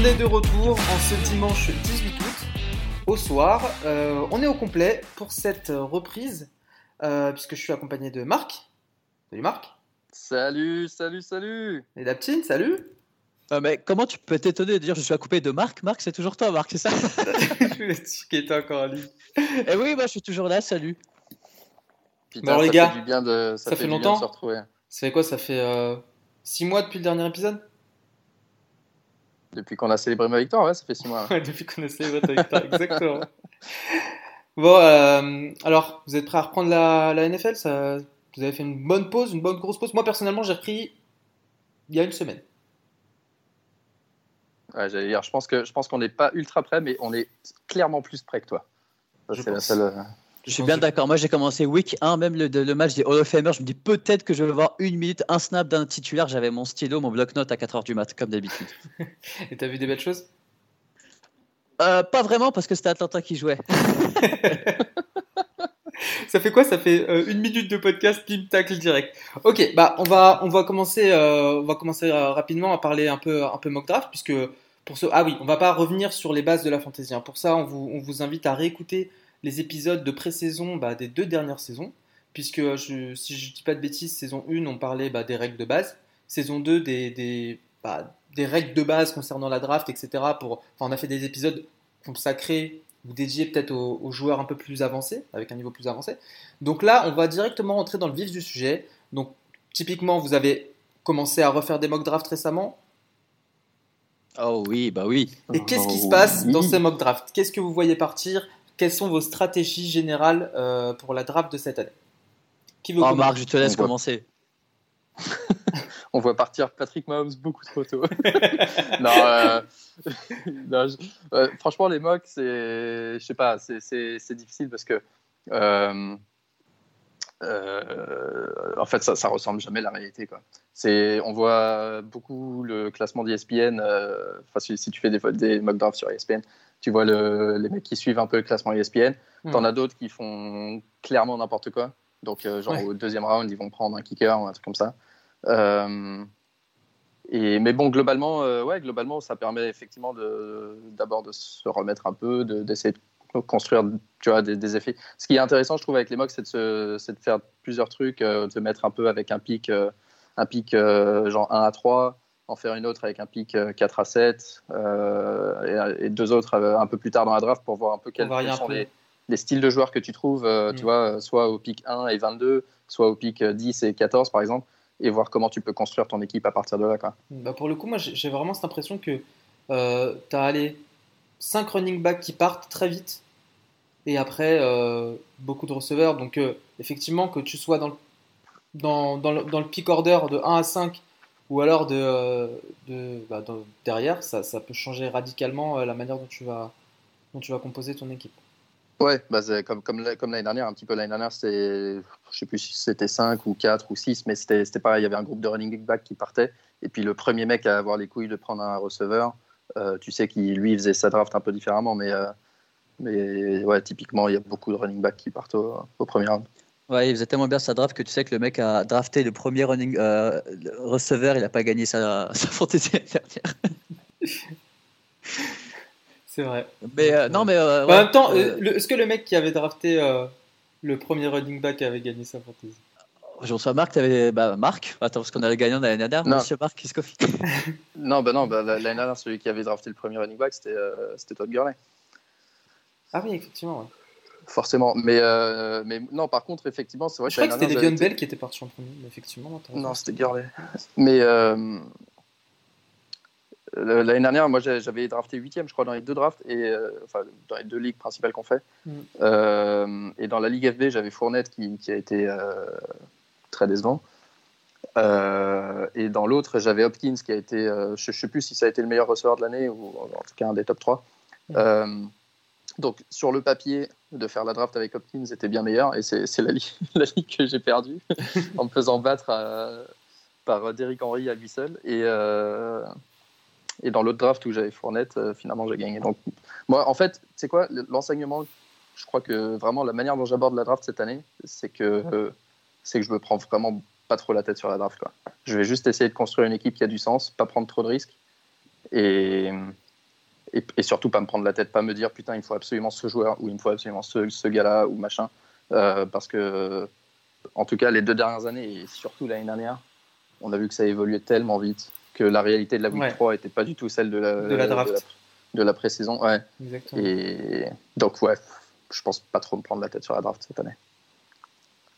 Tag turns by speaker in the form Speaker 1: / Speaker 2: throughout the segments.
Speaker 1: On est de retour en ce dimanche 18 août au soir. Euh, on est au complet pour cette reprise euh, puisque je suis accompagné de Marc. Salut Marc.
Speaker 2: Salut, salut, salut.
Speaker 1: Et Daptine, salut.
Speaker 3: Euh, mais comment tu peux t'étonner de dire je suis accompagné de Marc? Marc, c'est toujours toi, Marc, c'est ça?
Speaker 1: Qui était encore en ligne.
Speaker 3: Eh oui, moi je suis toujours là, salut.
Speaker 2: Putain,
Speaker 1: Bon, les
Speaker 2: ça
Speaker 1: gars,
Speaker 2: fait du bien de,
Speaker 1: ça
Speaker 2: ça,
Speaker 1: fait
Speaker 2: fait, du bien
Speaker 1: longtemps
Speaker 2: de se retrouver.
Speaker 1: Ça fait quoi? Ça fait 6 mois depuis le dernier épisode?
Speaker 2: Depuis qu'on a célébré ma victoire, ouais, ça fait six mois.
Speaker 1: Ouais, depuis qu'on a célébré ta victoire, exactement. Bon, euh, alors, vous êtes prêts à reprendre la, la NFL ça, Vous avez fait une bonne pause, une bonne grosse pause Moi, personnellement, j'ai repris il y a une semaine.
Speaker 2: Ouais, j'allais dire, je pense que je pense qu'on n'est pas ultra prêt, mais on est clairement plus prêt que toi. Ça,
Speaker 1: Je
Speaker 2: c'est la seule.
Speaker 3: Je suis bien d'accord. Moi j'ai commencé week 1, même le, le match des Hall of Famers. Je me dis peut-être que je vais voir une minute, un snap d'un titulaire. J'avais mon stylo, mon bloc-notes à 4h du mat, comme d'habitude.
Speaker 1: Et t'as vu des belles choses?
Speaker 3: Euh, pas vraiment parce que c'était Atlanta qui jouait.
Speaker 1: Ça fait quoi? Ça fait euh, une minute de podcast, pim tacle direct. Ok, bah on va on va commencer euh, on va commencer euh, rapidement à parler un peu un peu mock draft puisque pour ce ah oui on va pas revenir sur les bases de la fantasy. hein. Pour ça on vous on vous invite à réécouter les épisodes de pré-saison bah, des deux dernières saisons puisque euh, je, si je dis pas de bêtises saison 1 on parlait bah, des règles de base, saison 2 des des bah, des règles de base concernant la draft etc. Pour enfin on a fait des épisodes consacrés ou dédié peut-être aux, aux joueurs un peu plus avancés, avec un niveau plus avancé. Donc là, on va directement entrer dans le vif du sujet. Donc typiquement, vous avez commencé à refaire des mock drafts récemment.
Speaker 3: Oh oui, bah oui.
Speaker 1: Et qu'est-ce qui se
Speaker 2: Oh,
Speaker 1: passe
Speaker 2: oui.
Speaker 1: dans ces mock drafts? Qu'est-ce que vous voyez partir? Quelles sont vos stratégies générales euh, pour la draft de cette année? Qui veut
Speaker 3: Oh
Speaker 1: commencer?
Speaker 3: Marc, je te laisse
Speaker 2: On voit-
Speaker 3: commencer.
Speaker 2: On voit partir Patrick Mahomes beaucoup trop tôt. non, euh, non, je- euh, franchement, les mocks, c'est, je sais pas, c'est, c'est, c'est difficile parce que, euh, euh, en fait, ça, ça ressemble jamais à la réalité, quoi. C'est, on voit beaucoup le classement d'ESPN. euh, Enfin, si, si tu fais des, des mock drafts sur ESPN, tu vois le- les mecs qui suivent un peu le classement ESPN.
Speaker 1: Hmm.
Speaker 2: T'en as d'autres qui font clairement n'importe quoi. Donc, euh, genre
Speaker 1: Ouais.
Speaker 2: au deuxième round, ils vont prendre un kicker ou un truc comme ça. Euh, et, mais bon, globalement, euh, ouais, globalement, ça permet effectivement d'abord de se remettre un peu, de- d'essayer de construire tu vois, des, des effets. Ce qui est intéressant, je trouve, avec les mocks, c'est de, faire plusieurs trucs, de mettre un peu avec un pic, un pic genre 1 à 3, en faire une autre avec un pic euh, 4 à 7, euh, et, et deux autres euh, un peu plus tard dans la draft pour voir un peu quels, sont
Speaker 1: peu.
Speaker 2: les, les styles de joueurs que tu trouves, euh,
Speaker 1: Mm.
Speaker 2: tu vois, euh, soit au pic 1 et 22, soit au pic euh, 10 et 14, par exemple, et voir comment tu peux construire ton équipe à partir de là. Quoi.
Speaker 1: Bah, pour le coup, moi j'ai vraiment cette impression que euh, tu as allé 5 running backs qui partent très vite et après euh, beaucoup de receveurs. Donc euh, effectivement, que tu sois dans le, dans, dans le, dans le pick order de 1 à 5 ou alors euh, bah, derrière, ça, peut changer radicalement euh, la manière dont tu vas, composer ton équipe.
Speaker 2: Ouais, bah, c'est comme, comme, la- comme l'année dernière, un petit peu l'année dernière, c'était, je sais plus si c'était 5 ou 4 ou 6, mais c'était, c'était pareil, il y avait un groupe de running back qui partait, et puis le premier mec à avoir les couilles de prendre un receveur, euh, tu sais qu'il lui faisait sa draft un peu différemment, mais, typiquement, il y a beaucoup de running back qui partent au premier round.
Speaker 3: Ouais, il faisait tellement bien sa draft que tu sais que le mec a drafté le premier running euh, le receveur, il a pas gagné sa, sa fantasy l'année dernière.
Speaker 1: C'est vrai.
Speaker 3: Mais euh, non, mais euh,
Speaker 1: en même temps, est-ce que le mec qui avait drafté euh, le premier running back avait gagné sa fantasy
Speaker 3: je reçois Marc, t'avais bah, Marc. Attends, parce qu'on a le gagnant de l'année dernière,
Speaker 2: Non.
Speaker 3: Monsieur Marc Kiscofi.
Speaker 2: Non, bah non, bah, l'année dernière, celui qui avait drafté le premier running back, c'était, euh, c'était Todd Gurley.
Speaker 1: Ah oui, effectivement. ouais.
Speaker 2: Forcément, mais, euh, mais non, par contre, effectivement, c'est vrai
Speaker 1: Je crois que c'était
Speaker 2: j'avais
Speaker 1: Bell qui était parti en premier, effectivement. non,
Speaker 2: c'était Gurley. Mais euh, l'année dernière, moi, j'avais drafté huitième, je crois, dans les deux drafts, et euh, enfin dans les deux ligues principales qu'on fait.
Speaker 1: Mm.
Speaker 2: Et dans la Ligue FB, j'avais Fournette qui, qui a été très décevant. Et dans l'autre, j'avais Hopkins qui a été, je ne sais plus si ça a été le meilleur receveur de l'année ou en tout cas un des top 3.
Speaker 1: Mm.
Speaker 2: Euh, donc sur le papier, de faire la draft avec Hopkins était bien meilleur et c'est c'est la, ligue- la ligue que j'ai perdue en me faisant battre à- par Derrick Henry à lui seul. Et, euh, et dans l'autre draft où j'avais Fournette, euh, finalement j'ai gagné. Donc moi, en fait, c'est quoi l'enseignement Je crois que vraiment la manière dont j'aborde la draft cette année, c'est que euh, c'est que je me prends vraiment pas trop la tête sur la draft. Quoi. Je vais juste essayer de construire une équipe qui a du sens, pas prendre trop de risques Et, et, surtout pas me prendre la tête, pas me dire putain, il me faut absolument ce joueur ou il me faut absolument ce, ce gars-là ou machin. Euh, parce que, en tout cas, les deux dernières années et surtout l'année dernière, on a vu que ça évoluait tellement vite que la réalité de la Week 3 n'était pas du tout celle de la,
Speaker 1: de la draft.
Speaker 2: De la, pré-saison. Ouais. Et donc, ouais, je pense pas trop me prendre la tête sur la draft cette année.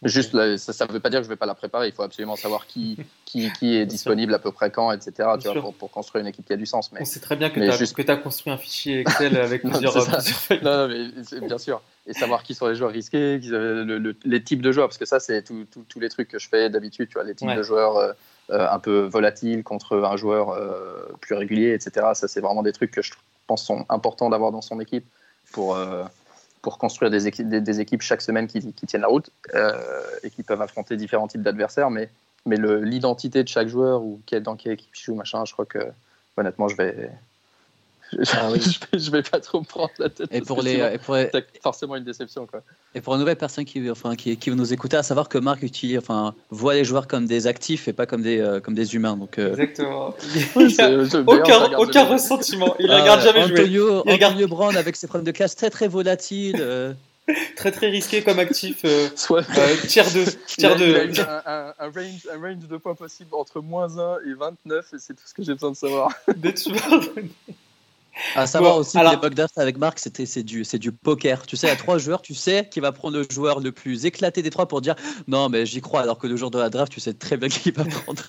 Speaker 2: Juste, ça ne veut pas dire que je ne vais pas la préparer. Il faut absolument savoir qui, qui, qui est disponible à peu près quand, etc. Tu vois, pour, pour, construire une équipe qui a du sens. Mais,
Speaker 1: On sait très bien que tu as, juste... as, construit un fichier Excel avec plusieurs,
Speaker 2: plusieurs non, non, mais bien sûr. Et savoir qui sont les joueurs risqués, le, les types de joueurs, parce que ça, c'est tous les trucs que je fais d'habitude. Tu vois, les types de joueurs euh, euh, un peu volatiles contre un joueur euh, plus régulier, etc. Ça, c'est vraiment des trucs que je pense sont importants d'avoir dans son équipe pour pour construire des équipes, chaque semaine qui, tiennent la route euh, et qui peuvent affronter différents types d'adversaires. Mais, mais l'identité de chaque joueur ou dans quelle équipe il joue, machin, je crois que honnêtement, je vais, ah je, vais, pas trop me prendre la tête.
Speaker 3: Et pour les, et pour
Speaker 2: forcément une déception quoi.
Speaker 3: Et pour une nouvelle personne qui, enfin, qui, qui veut nous écouter, à savoir que Marc utilise, enfin, voit les joueurs comme des actifs et pas comme des, euh, comme des humains. Donc,
Speaker 1: euh... Exactement. aucun, aucun ressentiment. Il ne regarde jamais
Speaker 3: Antonio,
Speaker 1: jouer.
Speaker 3: Il Antonio Brown avec ses problèmes de classe très très volatiles. Euh.
Speaker 1: très très risqué comme actif. Euh, Soit tiers 2.
Speaker 2: Tiers 2. Un, un, range, un range de points possible entre moins 1 et 29 et c'est tout ce que j'ai besoin de savoir.
Speaker 1: Des tueurs
Speaker 3: à savoir aussi que les bug avec Marc, c'était c'est du c'est du poker. Tu sais, à trois joueurs, tu sais qui va prendre le joueur le plus éclaté des trois pour dire non mais j'y crois. Alors que le jour de la draft, tu sais très bien qui va prendre.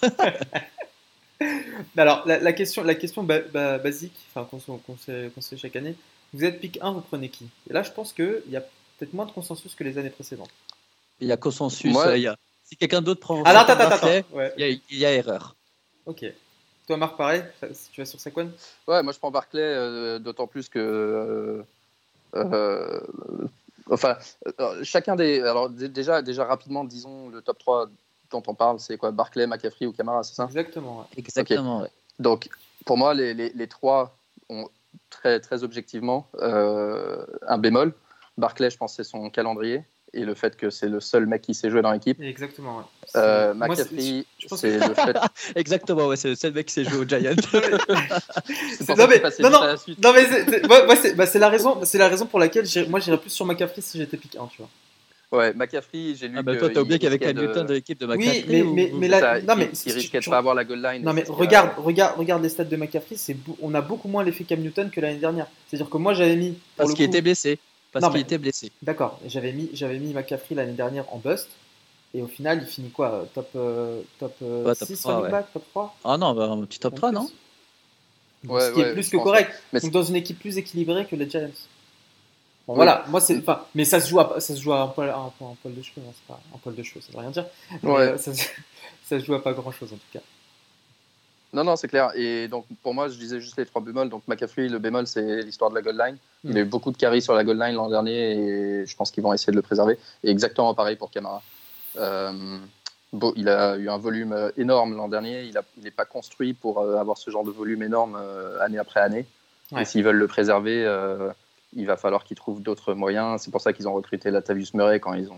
Speaker 1: alors la, question la question basique, enfin qu'on sait, chaque année. Vous êtes pick 1, vous prenez qui? Et là, je pense qu'il y a peut-être moins de consensus que les années précédentes.
Speaker 3: Il y a consensus. Euh, il y a... Si quelqu'un d'autre prend.
Speaker 1: Alors, attends, attends, attends.
Speaker 3: Il, il y a erreur.
Speaker 1: Ok. Toi, Marc, pareil Tu vas sur Saquon
Speaker 2: Ouais, moi je prends Barclay, euh, d'autant plus que. Euh, euh, enfin, chacun des. Alors, déjà, déjà, rapidement, disons le top 3 dont on parle, c'est quoi Barclay, McCaffrey ou Camara, c'est ça?
Speaker 1: Exactement.
Speaker 3: Exactement.
Speaker 2: Donc, pour moi, les, les, les, trois ont très, très objectivement un bémol. Barclay, je pense, c'est son calendrier et le fait que c'est le seul mec qui sait jouer dans l'équipe.
Speaker 1: Exactement. Ouais.
Speaker 2: Euh, McCaffrey, c'est le fait.
Speaker 3: Exactement, ouais, c'est le seul mec qui sait jouer au Giants.
Speaker 1: non mais non non, non mais bah, c'est la raison, c'est la raison pour laquelle moi j'irais plus sur McCaffrey si j'étais pick 1, tu vois.
Speaker 2: Ouais, McCaffrey, j'ai lu.
Speaker 3: Ah bah toi, t'as oublié qu'il y avait Cam Newton de l'équipe de McCaffrey.
Speaker 1: Oui, mais, mais, là, non, mais
Speaker 2: il, risquait de pas avoir la goal line.
Speaker 1: Non, mais regarde, regarde, regarde les stats de McCaffrey, c'est on a beaucoup moins l'effet Cam Newton que l'année dernière. C'est-à-dire que moi, j'avais mis.
Speaker 3: Parce qu'il était blessé parce qu'il était blessé.
Speaker 1: D'accord, j'avais mis, j'avais mis McCaffrey l'année dernière en bust. Et au final, il finit quoi Top, euh, top, euh, 6 3, back, top 3
Speaker 3: Ah non, bah, un petit top 3, non?
Speaker 1: Ouais, Ce qui est plus que correct. Mais Donc dans une équipe plus équilibrée que les Giants. Bon, voilà, moi c'est pas. Mais ça se joue à, ça se joue à un, poil, un, un poil de cheveux, hein, c'est pas un poil de cheveux, ça veut rien dire. Mais, euh, ça, ça, se joue à pas grand chose en tout cas.
Speaker 2: Non, non, c'est clair. Et donc, pour moi, je disais juste les trois bémols. Donc, McCaffrey, le bémol, c'est l'histoire de la goal line. Il a eu beaucoup de carries sur la goal line l'an dernier et je pense qu'ils vont essayer de le préserver. Et exactement pareil pour Camara. Euh, bon, il a eu un volume euh, énorme l'an dernier. Il n'est pas construit pour euh, avoir ce genre de volume énorme année après année. Et s'ils veulent le préserver, il va falloir qu'ils trouvent d'autres moyens. C'est pour ça qu'ils ont recruté Latavius Murray quand ils ont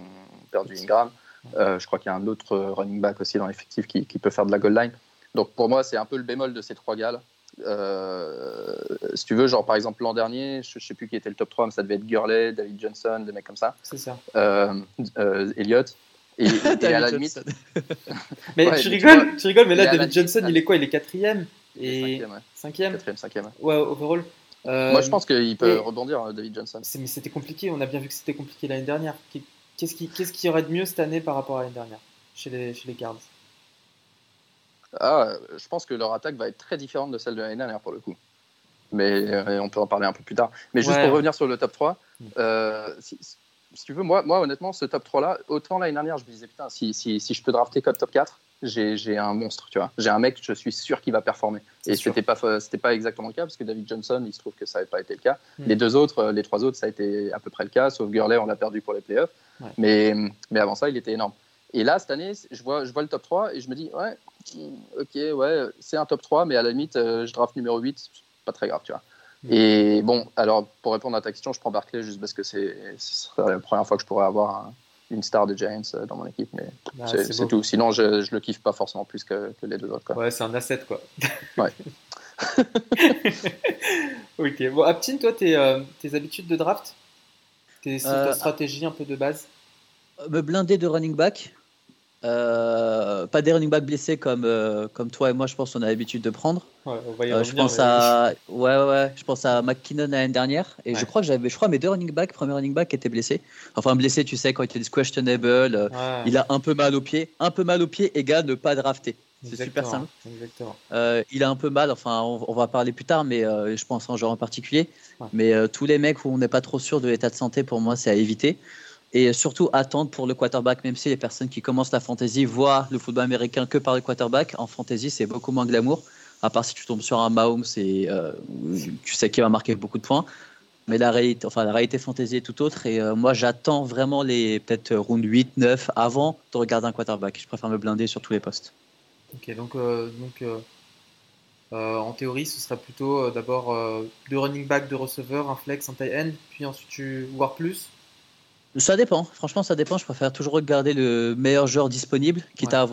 Speaker 2: perdu Ingram. je crois qu'il y a un autre running back aussi dans l'effectif qui, qui, peut faire de la goal line. Donc pour moi, c'est un peu le bémol de ces trois gars euh, si tu veux, genre par exemple l'an dernier, je, ne sais plus qui était le top 3, mais ça devait être Gurley, David Johnson, des mecs comme ça.
Speaker 1: C'est ça.
Speaker 2: Euh, euh, Elliott. Et, à la limite.
Speaker 1: mais tu, rigoles, tu rigoles, mais là, David Johnson, il est quoi Il est quatrième et cinquième.
Speaker 2: Quatrième, cinquième.
Speaker 1: Ouais, overall.
Speaker 2: Moi, je pense qu'il peut rebondir, David Johnson.
Speaker 1: Mais c'était compliqué. On a bien vu que c'était compliqué l'année dernière. Qu'est-ce qui, qu'est-ce qui aurait de mieux cette année par rapport à l'année dernière chez les, chez les Cards?
Speaker 2: Ah, je pense que leur attaque va être très différente de celle de l'année dernière pour le coup. Mais euh, on peut en parler un peu plus tard. Mais juste pour revenir sur le top 3, mm. euh, si, tu veux, moi, moi honnêtement, ce top 3 là, autant l'année dernière, je me disais putain, si, si, si je peux drafter code top 4, j'ai un monstre, tu vois. J'ai un mec, je suis sûr qu'il va performer. Et c'était pas, c'était pas exactement le cas parce que David Johnson, il se trouve que ça n'avait pas été le cas. Mm. Les deux autres, euh, les trois autres, ça a été à peu près le cas, sauf Gurley, on l'a perdu pour les playoffs. Mais, mais avant ça, il était énorme. Et là, cette année, je vois, je vois le top 3 et je me dis, ouais, ok, ouais, c'est un top 3, mais à la limite, euh, je draft numéro 8, pas très grave, tu vois. Mm. Et bon, alors pour répondre à ta question, je prends Barclay juste parce que c'est la première fois que je pourrais avoir une star de Giants euh, dans mon équipe, mais ah, c'est tout. Sinon, je, je le kiffe pas forcément plus que, que les deux autres. Quoi.
Speaker 1: Ouais, c'est un asset, quoi.
Speaker 2: ouais.
Speaker 1: ok. Bon, Aptine, toi, tes, tes habitudes de draft? Tes, Ta stratégie un peu de base?
Speaker 3: Me blinder de running back. Euh, pas des running back blessés comme, euh, comme toi et moi, je pense qu'on a l'habitude de prendre.
Speaker 1: Ouais, on va y euh,
Speaker 3: je pense à ouais, ouais, je pense à McKinnon l'année dernière et je crois que j'avais je crois mes deux running back, premier running back étaient blessés. Enfin blessé, tu sais quand il était questionable, il a un peu mal au pied, un peu mal au pied égale ne pas drafter. C'est super simple. il a un peu mal, enfin on, va parler plus tard, mais je pense en genre en particulier. Mais tous les mecs où on n'est pas trop sûr de l'état de santé, pour moi, c'est à éviter et surtout attendre pour le quarterback, même si les personnes qui commencent la fantasy voient le football américain que par le quarterback, en fantasy c'est beaucoup moins glamour, à part si tu tombes sur un Mahomes et euh, tu sais qu'il va marquer beaucoup de points. Mais la réalité, enfin, la réalité fantasy est tout autre. Et euh, moi, j'attends vraiment les peut-être round 8, 9 avant de regarder un quarterback. Je préfère me blinder sur tous les postes.
Speaker 1: Ok, donc, euh, donc en théorie, ce serait plutôt d'abord deux running back, deux receveurs, un flex, un tight end, puis ensuite tu voir plus
Speaker 3: ça dépend, franchement ça dépend. Je préfère toujours regarder le meilleur joueur disponible, quitte, à,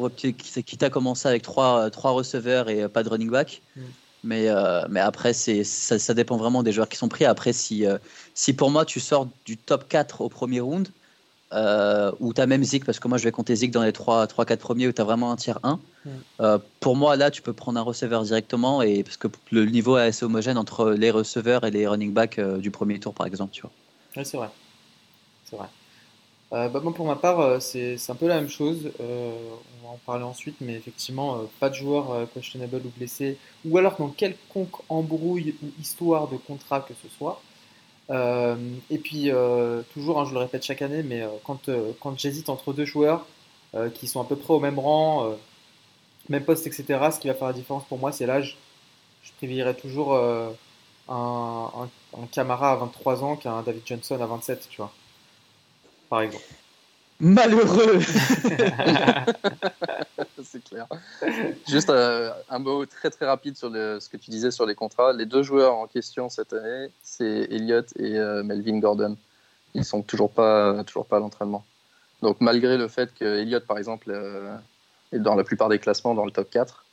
Speaker 3: quitte à commencer avec trois, trois receveurs et pas de running back. Mm. Mais, euh, mais après, c'est, ça, dépend vraiment des joueurs qui sont pris. Après, si, euh, si pour moi tu sors du top 4 au premier round, euh, ou tu as même Zik, parce que moi je vais compter Zik dans les 3-4 premiers où tu as vraiment un tiers 1, mm. pour moi là tu peux prendre un receveur directement, et, parce que le niveau est assez homogène entre les receveurs et les running backs du premier tour par exemple. Tu vois.
Speaker 1: Ouais, c'est vrai Euh, bah, pour ma part, euh, c'est un peu la même chose. Euh, on va en parler ensuite, mais effectivement, pas de joueur questionable ou blessé, ou alors dans quelconque embrouille ou histoire de contrat que ce soit. et puis, toujours, hein, je le répète chaque année, mais quand, quand j'hésite entre deux joueurs qui sont à peu près au même rang, même poste, etc., ce qui va faire la différence pour moi, c'est l'âge. Je privilégierais toujours un, un, un Camara à 23 ans qu'un David Johnson à 27, tu vois par exemple.
Speaker 3: Malheureux
Speaker 2: C'est clair. Juste euh, un mot très très rapide sur ce que tu disais sur les contrats. Les deux joueurs en question cette année, c'est Elliott et euh, Melvin Gordon. Ils sont toujours pas, toujours pas à l'entraînement. Donc malgré le fait que Elliott, par exemple, euh, est dans la plupart des classements dans le top 4,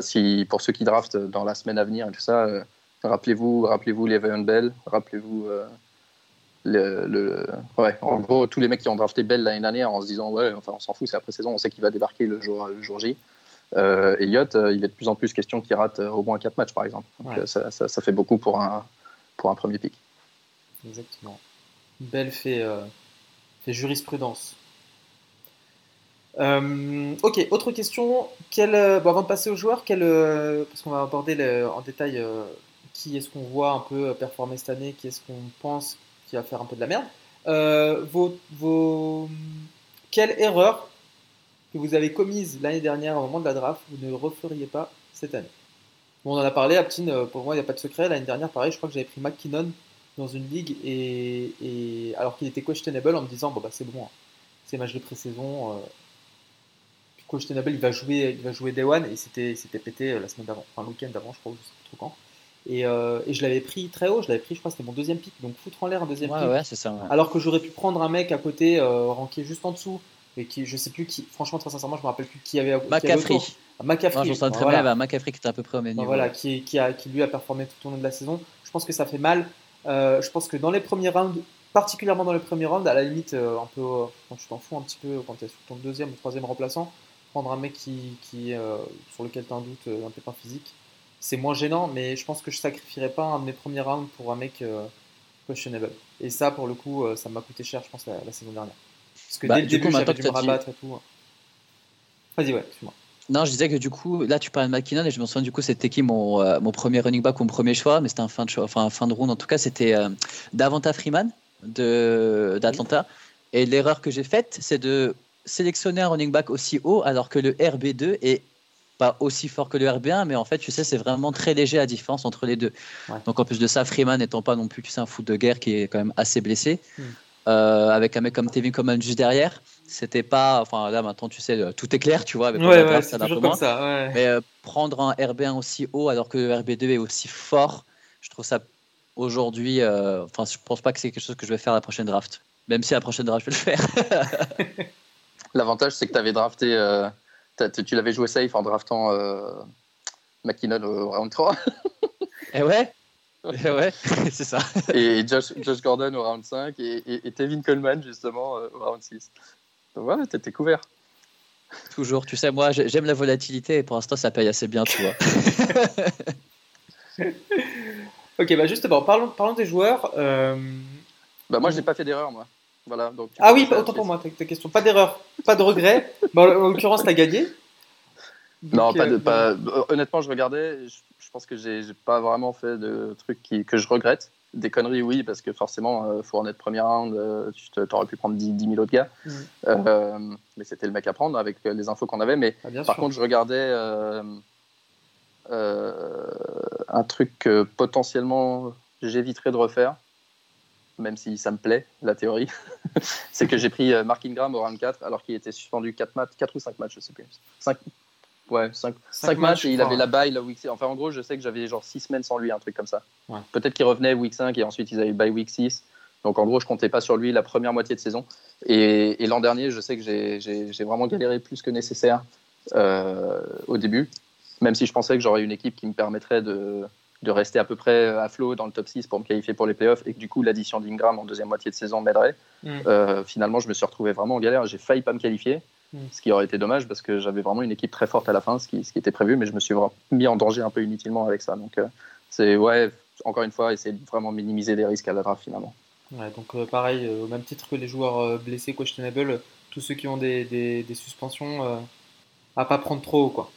Speaker 2: si, pour ceux qui draftent dans la semaine à venir et tout ça, rappelez-vous rappelez-vous Le'Veon Bell, rappelez-vous le, ouais, en gros, tous les mecs qui ont drafté Bell l'année dernière en se disant ouais, enfin on s'en fout, c'est après saison, on sait qu'il va débarquer le jour, le jour J. Euh, Elliott, euh, il est de plus en plus question qu'il rate euh, au moins 4 matchs par exemple. Donc, euh, ça, ça, fait beaucoup pour un, pour un premier pic.
Speaker 1: Exactement. Bell fait, fait jurisprudence. ok, autre question. Quel, bon, avant de passer aux joueurs, quel, parce qu'on va aborder en détail qui est-ce qu'on voit un peu performer cette année, qui est-ce qu'on pense qui va faire un peu de la merde. Euh. Quelle erreur que vous avez commise l'année dernière au moment de la draft, vous ne referiez pas cette année? Bon, On en a parlé, Aptin, euh, pour moi, il n'y a pas de secret. L'année dernière, pareil, je crois que j'avais pris McKinnon dans une ligue, et, et... alors qu'il était questionable en me disant bon, bah, c'est bon, hein. c'est match de pré-saison. Euh... Questionable, il va jouer, il va jouer Day One, et c'était pété euh, la semaine d'avant, enfin le week-end d'avant, je crois, je sais pas trop quand. Euh, et, je l'avais pris très haut, je l'avais pris, je crois que c'était mon deuxième pick, donc foutre en l'air un deuxième pick.
Speaker 3: Ouais, ça,
Speaker 1: Alors que j'aurais pu prendre un mec à côté, euh, ranké juste en dessous, et qui, je sais plus qui, franchement, très sincèrement, je me rappelle plus qui avait.
Speaker 3: McCaffrey.
Speaker 1: McCaffrey.
Speaker 3: je très bien, bah, McCaffrey qui était à peu près au même niveau.
Speaker 1: Voilà, qui, qui, a, qui lui a performé tout au long de la saison. Je pense que ça fait mal. Euh, je pense que dans les premiers rounds, particulièrement dans les premiers rounds, à la limite, un peu, quand tu t'en fous un petit peu, quand tu es sur ton deuxième ou troisième remplaçant, prendre un mec qui, qui sur lequel tu as un doute, un pépin physique c'est moins gênant, mais je pense que je sacrifierais pas un de mes premiers rounds pour un mec euh, questionable. Et ça, pour le coup, euh, ça m'a coûté cher, je pense, la, saison dernière. Parce que bah, dès le début, j'avais dû me rabattre et tout. Vas-y, ouais, excuse-moi.
Speaker 3: Non, je disais que du coup, là, tu parlais de McKinnon et je me souviens du coup, c'était qui mon, euh, mon premier running back ou mon premier choix, mais c'était un fin de choix, enfin fin de round en tout cas, c'était Davanta Freeman de d'Atlanta. Et l'erreur que j'ai faite, c'est de sélectionner un running back aussi haut alors que le RB2 est pas aussi fort que le RB1, mais en fait, tu sais, c'est vraiment très léger la différence entre les deux. Donc en plus de ça, Freeman n'étant pas non plus, tu sais, un foot de guerre qui est quand même assez blessé, hmm. euh, avec un mec comme Tevin Coleman juste derrière, c'était pas. Enfin là maintenant, tu sais, tout est clair, tu vois. Avec
Speaker 1: ouais, ouais, ça comme ça,
Speaker 3: Mais euh, prendre un RB1 aussi haut alors que le RB2 est aussi fort, je trouve ça aujourd'hui. Euh, enfin, je pense pas que c'est quelque chose que je vais faire la prochaine draft. Même si la prochaine draft, je vais le faire.
Speaker 2: L'avantage, c'est que tu avais drafté tu l'avais joué safe en draftant euh, McKinnon au round 3.
Speaker 3: Et eh ouais eh ouais, c'est ça.
Speaker 2: Et Josh, Josh, Gordon au round 5 et, et, Tevin Coleman justement au round 6. Donc voilà, t'étais couvert.
Speaker 3: Toujours, tu sais, moi j'aime la volatilité et pour l'instant ça paye assez bien, tu vois.
Speaker 1: ok, bah justement, parlons, parlons des joueurs. Euh...
Speaker 2: Bah moi je n'ai pas fait d'erreur, moi. Voilà, donc,
Speaker 1: ah oui, autant pour moi, ta, question. Pas d'erreur, pas de regret. Bah, en l'occurrence, tu as gagné.
Speaker 2: non, pas de, euh, pas... honnêtement, je regardais. Je, pense que j'ai pas vraiment fait de trucs qui, que je regrette. Des conneries, oui, parce que forcément, il euh, faut en être premier round. Euh, tu aurais pu prendre 10, 000 autres gars. Mm. mais c'était le mec à prendre avec les infos qu'on avait. Mais ah, par contre, je regardais un truc que potentiellement j'éviterais de refaire même si ça me plaît, la théorie, c'est que j'ai pris euh, Mark Ingram au round 4 alors qu'il était suspendu 4, matchs, 4 ou 5 matchs, je sais plus. 5, ouais, 5, 5, matchs et il avait la bye la week 6. Enfin, en gros, je sais que j'avais genre 6 semaines sans lui, un truc comme ça. Peut-être qu'il revenait week 5 et ensuite ils avaient bye week 6. Donc en gros, je comptais pas sur lui la première moitié de saison. Et, l'an dernier, je sais que j'ai vraiment galéré plus que nécessaire euh, au début, même si je pensais que j'aurais une équipe qui me permettrait de, de rester à peu près à flot dans le top 6 pour me qualifier pour les playoffs et que du coup l'addition d'Ingram en deuxième moitié de saison m'aiderait. Mm. Euh, finalement, je me suis retrouvé vraiment en galère. J'ai failli pas me qualifier, mm. ce qui aurait été dommage parce que j'avais vraiment une équipe très forte à la fin, ce qui, ce qui était prévu, mais je me suis mis en danger un peu inutilement avec ça. Donc, euh, c'est ouais, encore une fois, essayer de vraiment minimiser les risques à la draft finalement.
Speaker 1: Ouais, donc euh, pareil, au même titre que les joueurs blessés, questionable, tous ceux qui ont des, des, des suspensions, à pas prendre trop haut, quoi.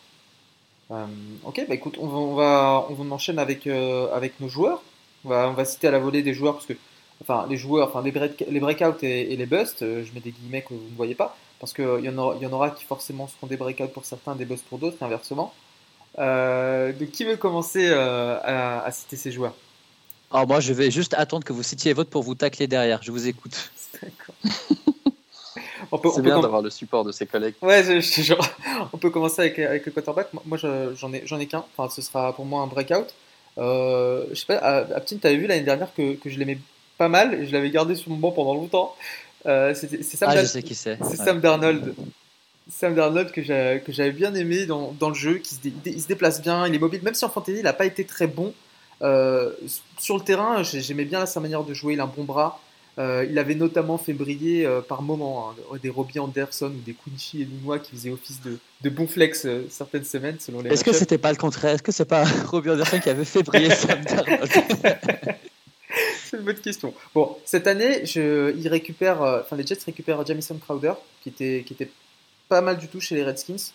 Speaker 1: Euh, ok, bah écoute, on va, on va, enchaîne avec, euh, avec nos joueurs. On va, on va citer à la volée des joueurs parce que, enfin, les joueurs, enfin, les, break, les breakouts et, les busts, euh, je mets des guillemets que vous ne voyez pas parce qu'il y, en aura, y en aura qui forcément seront des breakouts pour certains, des busts pour d'autres, et inversement. donc, qui veut commencer à, à, citer ces joueurs?
Speaker 3: Alors, moi, je vais juste attendre que vous citiez votre pour vous tacler derrière. Je vous écoute.
Speaker 2: D'accord. C'est bien d'avoir le support de ses collègues.
Speaker 1: Ouais, je, on peut commencer avec, avec le quarterback. Moi, j'en ai, j'en ai qu'un. Enfin, ce sera pour moi un breakout. Euh, je sais pas, Aptin, tu avais vu l'année dernière que, que je l'aimais pas mal et je l'avais gardé sur mon banc pendant longtemps. Euh, c'est Sam,
Speaker 3: ah, je sais qui c'est.
Speaker 1: C'est Sam Darnold. Sam Darnold que j'avais bien aimé dans, dans, le jeu, qui se, il se déplace bien, il est mobile, même si en fantasy il n'a pas été très bon. Euh, sur le terrain, j'aimais bien sa manière de jouer, il a un bon bras. Euh, il avait notamment fait briller euh, par moments hein, des Robbie Anderson ou des Kunchi et Nounois qui faisaient office de, de bon flex euh, certaines semaines selon les.
Speaker 3: Est-ce que c'était pas le contraire? Est-ce que c'est pas Robbie Anderson qui avait fait briller Sam
Speaker 1: C'est une bonne question. Bon, cette année, je, il récupère, enfin les Jets récupèrent Jamison Crowder qui était, qui était pas mal du tout chez les Redskins.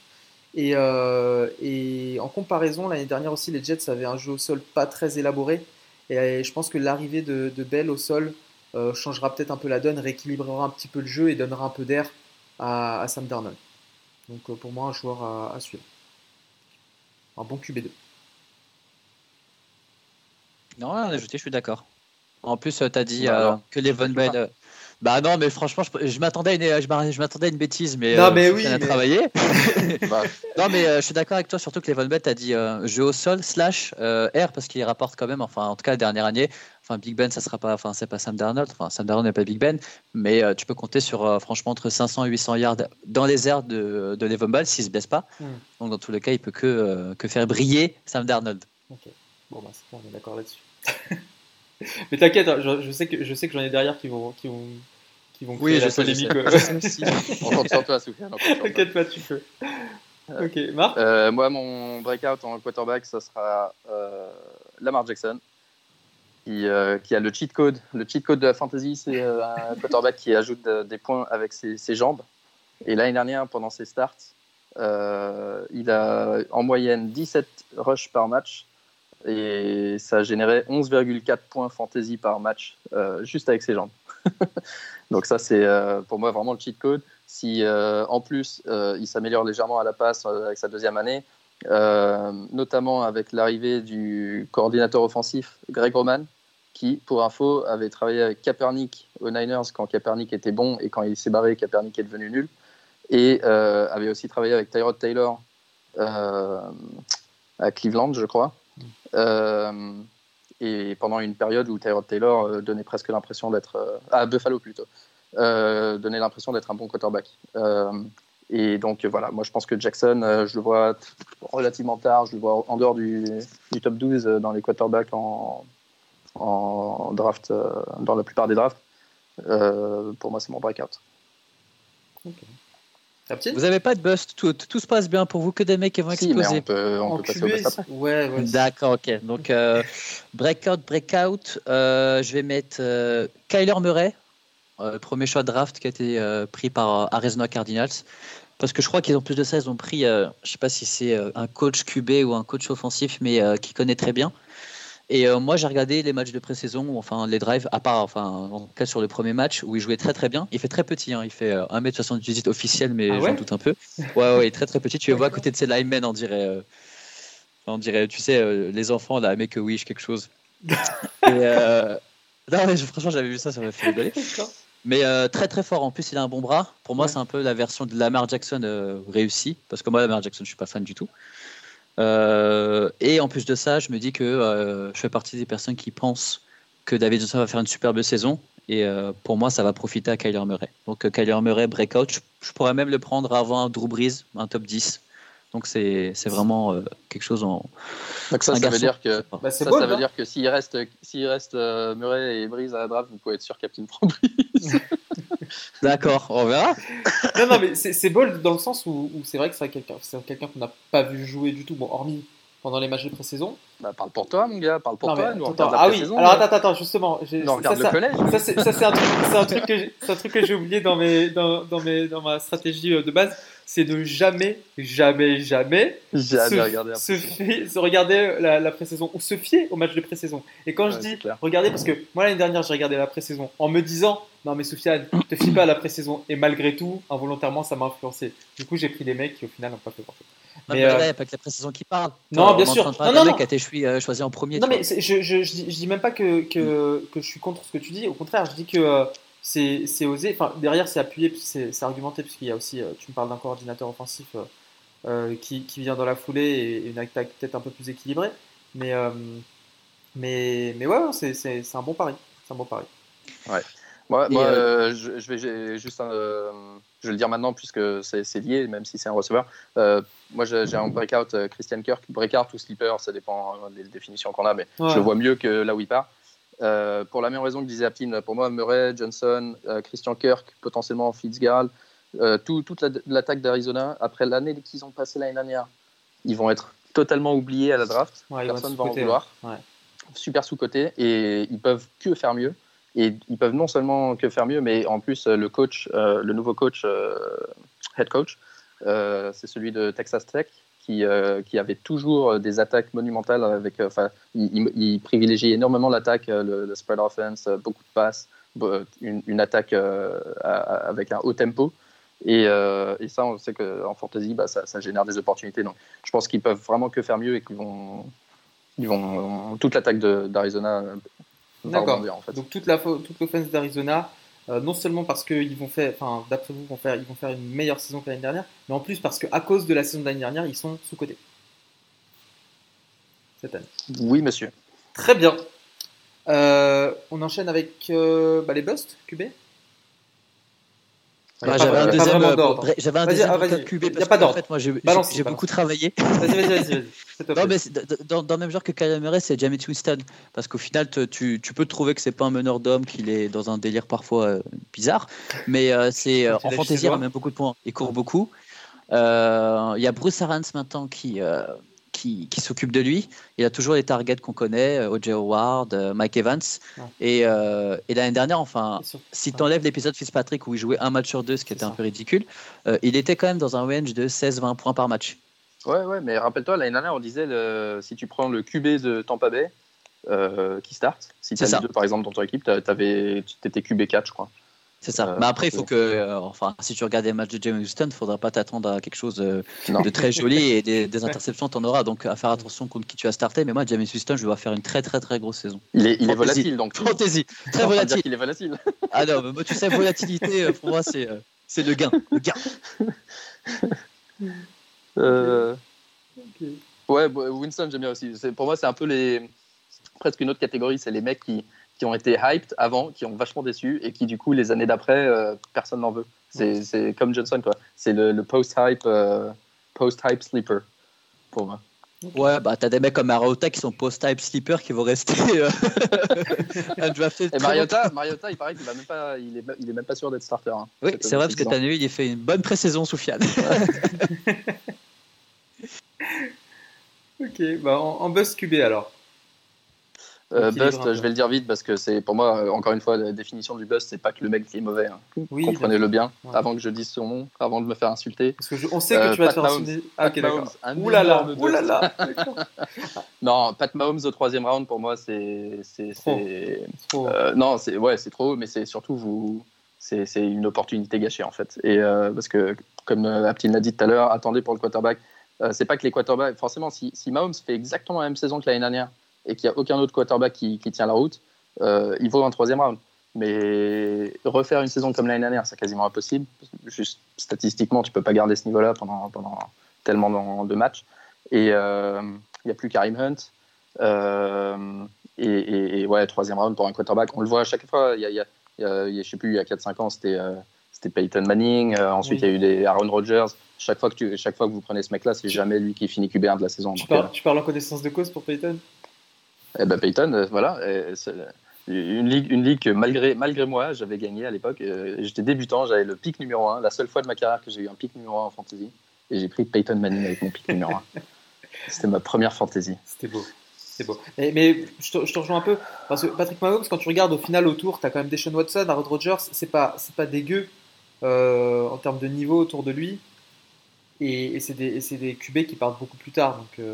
Speaker 1: Et, et en comparaison, l'année dernière aussi, les Jets avaient un jeu au sol pas très élaboré. Et je pense que l'arrivée de, de Bell au sol euh, changera peut-être un peu la donne, rééquilibrera un petit peu le jeu et donnera un peu d'air à, Sam Darnold. Donc euh, pour moi, un joueur à, suivre. Un bon QB2.
Speaker 3: Non, rien à ajouter, je suis d'accord. En plus, euh, tu as dit que les Von Bell. Bah non, mais franchement, je, m'attendais à une, je m'attendais à une bêtise, mais
Speaker 1: non, mais oui,
Speaker 3: à travailler. Bah. non, mais je suis d'accord avec toi, surtout que les Von Bell, tu as dit jeu au sol slash air parce qu'il rapporte quand même, enfin en tout cas la dernière année, Enfin, Big Ben, ça sera pas, enfin, c'est pas Sam Darnold. Enfin, Sam Darnold n'est pas Big Ben, mais euh, tu peux compter sur euh, franchement entre 500 et 800 yards dans les airs de, de Levon Ball s'il se blesse pas. Hmm. Donc, dans tous les cas, il peut que, euh, que faire briller Sam Darnold.
Speaker 1: Ok. Bon, bah, on est d'accord là-dessus. mais t'inquiète, hein, je, sais que je sais que j'en ai derrière qui vont qui vont qui vont
Speaker 3: oui, je la sais, polémique.
Speaker 2: on compte sur toi, Soufiane.
Speaker 1: T'inquiète pas, tu peux. Ok, Marc.
Speaker 2: moi, mon breakout en quarterback, ça sera Lamar Jackson. Euh, qui, a le cheat code. Le cheat code de la fantasy, c'est euh, un quarterback qui ajoute des points avec ses, jambes. Et l'année dernière, pendant ses starts, euh, il a en moyenne 17 rushs par match et ça générait 11,4 points fantasy par match juste avec ses jambes. Donc ça, c'est pour moi vraiment le cheat code. Si en plus il s'améliore légèrement à la passe avec sa deuxième année, notamment avec l'arrivée du coordinateur offensif Greg Roman, qui, pour info, avait travaillé avec Kaepernick aux Niners quand Kaepernick était bon et quand il s'est barré, Kaepernick est devenu nul. Et euh, avait aussi travaillé avec Tyrod Taylor euh, à Cleveland, je crois. Euh, et pendant une période où Tyrod Taylor donnait presque l'impression d'être. à Buffalo plutôt. donnait l'impression d'être un bon quarterback. Et donc voilà, moi je pense que Jackson, je le vois relativement tard, je le vois en dehors du, du top 12 dans les quarterbacks en, en draft, dans la plupart des drafts. pour moi, c'est mon breakout.
Speaker 3: Vous n'avez pas de bust, tout, tout, se passe bien pour vous, que des mecs qui vont
Speaker 2: si,
Speaker 3: exploser.
Speaker 2: on peut, on peut passer au bust après.
Speaker 1: Ouais, ouais,
Speaker 3: D'accord, ok. Donc, euh, breakout, breakout, euh, je vais mettre euh, Kyler Murray, euh, premier choix de draft qui a été euh, pris par Arizona Cardinals. Parce que je crois qu'ils ont plus de ça, ils ont pris, je ne sais pas si c'est un coach QB ou un coach offensif, mais qui connaît très bien. Et euh, moi, j'ai regardé les matchs de pré-saison, enfin les drives, à part, enfin, en tout cas sur le premier match où il jouait très très bien. Il fait très petit, hein, il fait 1m78 euh, officiel, mais ah j'en doute un peu. Ouais, ouais, il est très très petit. Tu le vois à côté de ses linemen, on dirait, euh, on dirait, tu sais, les enfants là, Make a Wish, quelque chose. Et, non, mais franchement, j'avais vu ça, ça m'a fait rigoler. Mais très très fort. En plus, il a un bon bras. Pour moi, c'est un peu la version de Lamar Jackson réussie. Parce que moi, Lamar Jackson, je suis pas fan du tout. Euh, et en plus de ça, je me dis que euh, je fais partie des personnes qui pensent que David Johnson va faire une superbe saison. Et euh, pour moi, ça va profiter à Kyler Murray. Donc Kyler Murray, breakout, je, pourrais même le prendre avant Drew Brees, un top 10. Donc c'est vraiment quelque chose en.
Speaker 2: Donc ça, ça veut dire que bah, ça, ça, veut hein. dire que s'il reste s'il reste Murray et Brees à la draft, vous pouvez être sûr Captain prend Brees.
Speaker 3: D'accord, on verra.
Speaker 1: non, non, mais c'est bold dans le sens où, c'est vrai que c'est quelqu'un quelqu'un qu'on n'a pas vu jouer du tout, bon, hormis pendant les matchs de pré-saison.
Speaker 2: Bah, parle pour toi, mon gars, parle pour toi.
Speaker 1: Nous, ah oui, alors attends, attends, justement.
Speaker 2: Non, regarde ça, le collège.
Speaker 1: Ça, c'est un, un, truc que j'ai oublié dans, mes, dans, dans, mes, dans ma stratégie euh, de base c'est de jamais, jamais, jamais,
Speaker 2: jamais se, regarder,
Speaker 1: se, regarder la, la pré-saison ou se fier au match de pré-saison. Et quand je dis regarder, parce que moi l'année dernière j'ai regardé la pré-saison en me disant non mais Soufiane, te fie pas à la pré-saison et malgré tout, involontairement ça m'a influencé. Du coup j'ai pris des mecs qui au final n'ont pas fait grand chose.
Speaker 3: Mais, euh, il n'y a pas que la pré-saison qui parle.
Speaker 1: Non, bien sûr.
Speaker 3: Non,
Speaker 1: non,
Speaker 3: non. mec a été euh, choisi en premier.
Speaker 1: Non, mais je, je, je, dis, je, dis, même pas que, que, que, je suis contre ce que tu dis. Au contraire, je dis que euh, c'est osé. Enfin, derrière, c'est appuyé, c'est argumenté, puisqu'il y a aussi, euh, tu me parles d'un coordinateur offensif euh, euh, qui, qui, vient dans la foulée et, une attaque peut-être un peu plus équilibrée. Mais, mais, mais ouais, c'est un bon pari. C'est un bon pari.
Speaker 2: Ouais. Moi, moi je, vais juste, je vais le dire maintenant puisque c'est lié, même si c'est un receveur. moi, j'ai un breakout Christian Kirk, breakout ou sleeper, ça dépend des définitions qu'on a, mais je le vois mieux que là où il part. Euh, pour la même raison que disait Aptin, pour moi, Murray, Johnson, euh, Christian Kirk, potentiellement Fitzgerald, euh, toute l'attaque d'Arizona, après l'année qu'ils ont passé l'année dernière, ils vont être totalement oubliés à la draft. Personne ne va en vouloir. Super sous-côté et ils peuvent que faire mieux. Et ils peuvent non seulement que faire mieux, mais en plus, le coach, le nouveau coach, head coach, c'est celui de Texas Tech, qui, euh, qui, avait toujours euh, des attaques monumentales. Avec, euh, enfin, il, il, privilégiait énormément l'attaque, le, spread offense, beaucoup de passes, une, attaque avec un haut tempo. Et, et, ça, on sait qu'en fantasy, bah, ça, ça, génère des opportunités. Donc, je pense qu'ils peuvent vraiment que faire mieux et qu'ils vont, ils vont toute l'attaque d'Arizona.
Speaker 1: D'accord. En fait. Donc toute la toute l'offense d'Arizona euh, non seulement parce qu'ils vont faire, enfin, d'après vous, vont faire, ils vont faire une meilleure saison que l'année dernière, mais en plus parce qu'à cause de la saison de l'année dernière, ils sont sous-cotés. Cette année.
Speaker 2: Oui, monsieur.
Speaker 1: Très bien. Euh, on enchaîne avec euh, bah, les busts, QB
Speaker 3: j'avais un deuxième, j'avais un deuxième ah, QB
Speaker 1: parce a pas d'ordre.
Speaker 3: En fait, moi, j'ai beaucoup travaillé.
Speaker 1: Vas-y, vas-y, vas-y.
Speaker 3: non, mais dans, dans, le même genre que Kyle Murray, c'est Jamie Winston. Parce qu'au final, tu, tu, peux trouver que c'est pas un meneur d'homme, qu'il est dans un délire parfois euh, bizarre. Mais euh, c'est euh, en fantaisie, il a même beaucoup de points. Il court beaucoup. Il y a Bruce Arans maintenant qui qui, s'occupe de lui. Il a toujours les targets qu'on connaît, euh, O.J. Howard, euh, Mike Evans. Euh, et, l'année dernière, enfin, si tu enlèves l'épisode Fitzpatrick où il jouait un match sur deux, ce qui était un peu ridicule, il était quand même dans un range de 16-20 points par match.
Speaker 2: Ouais, ouais, mais rappelle-toi, l'année dernière, on disait si tu prends le QB de Tampa Bay qui start, si tu as deux par exemple dans ton équipe, tu étais QB 4, je crois.
Speaker 3: C'est ça. Euh, mais après, il faut que, euh, enfin, si tu regardes les matchs de James Houston, il ne faudra pas t'attendre à quelque chose euh, de très joli et des, interceptions, tu en auras. Donc, à faire attention contre qui tu as starté. Mais moi, James Houston, je vais faire une très, très, très grosse saison.
Speaker 2: Il est, il est volatile, donc.
Speaker 3: Fantasy, très volatile.
Speaker 2: Il est volatile.
Speaker 3: ah non, mais moi, tu sais, volatilité, pour moi, c'est, c'est le gain. Le gain.
Speaker 2: Ouais, Winston, j'aime bien aussi. Pour moi, c'est un peu les presque une autre catégorie, c'est les mecs qui, qui ont été hyped avant, qui ont vachement déçu et qui du coup les années d'après personne n'en veut. C'est comme Johnson quoi. C'est le, le post-hype post-hype sleeper pour moi.
Speaker 3: Ouais, bah t'as des mecs comme Mariota qui sont post-type sleeper qui vont rester euh,
Speaker 2: Et Mariota, Mariota, il paraît qu'il va même pas, il est, il est même pas sûr d'être starter. Hein,
Speaker 3: oui, c'est vrai parce que t'as vu, il a fait une bonne pré-saison sous Fiat.
Speaker 1: ok, bah en, en buzz QB alors.
Speaker 2: Euh, bust, je vais le dire vite parce que c'est pour moi, euh, encore une fois, la définition du bust, c'est pas que le mec qui est mauvais. Hein. Comprenez-le bien, avant que je dise son nom, avant de me faire insulter.
Speaker 1: Parce que on sait que tu vas te faire insulter. Ah, ok, d'accord. Oulala, oulala.
Speaker 2: non, Pat Mahomes au troisième round, pour moi, c'est. Euh, non, c'est ouais, c'est trop, mais c'est surtout vous. C'est une opportunité gâchée en fait. Et parce que, comme Aptine l'a dit tout à l'heure, attendez pour le quarterback. c'est pas que les quarterbacks, forcément, si, si Mahomes fait exactement la même saison que l'année dernière, et qu'il n'y a aucun autre quarterback qui, tient la route, euh, il vaut un troisième round. Mais refaire une saison comme l'année dernière, c'est quasiment impossible. Juste statistiquement, tu peux pas garder ce niveau-là pendant, pendant tellement de matchs. Et euh, il n'y a plus Karim Hunt. Euh, et, ouais, troisième round pour un quarterback. On le voit à chaque fois. Il y a, je sais plus, il y a 4-5 ans, c'était c'était Peyton Manning. ensuite, il y a eu des Aaron Rodgers. Chaque fois que, tu, chaque fois que vous prenez ce mec-là, c'est jamais lui qui finit QB1 de la saison.
Speaker 1: Tu, parles, tu parles en connaissance de cause pour Peyton?
Speaker 2: Eh ben Peyton, euh, voilà, une ligue, une ligue que malgré, malgré moi, j'avais gagné à l'époque. Euh, j'étais débutant, j'avais le pic numéro 1, la seule fois de ma carrière que j'ai eu un pic numéro 1 en fantasy. Et j'ai pris Peyton Manning avec mon pic numéro 1. C'était ma première fantasy.
Speaker 1: C'était beau. C'est beau. Mais, mais je, te, je, te, rejoins un peu. Parce que Patrick Mahomes, quand tu regardes au final autour, tu as quand même Deshaun Watson, Aaron Rodgers, c'est pas, pas dégueu euh, en termes de niveau autour de lui. Et, c'est des, des QB qui partent beaucoup plus tard. Donc,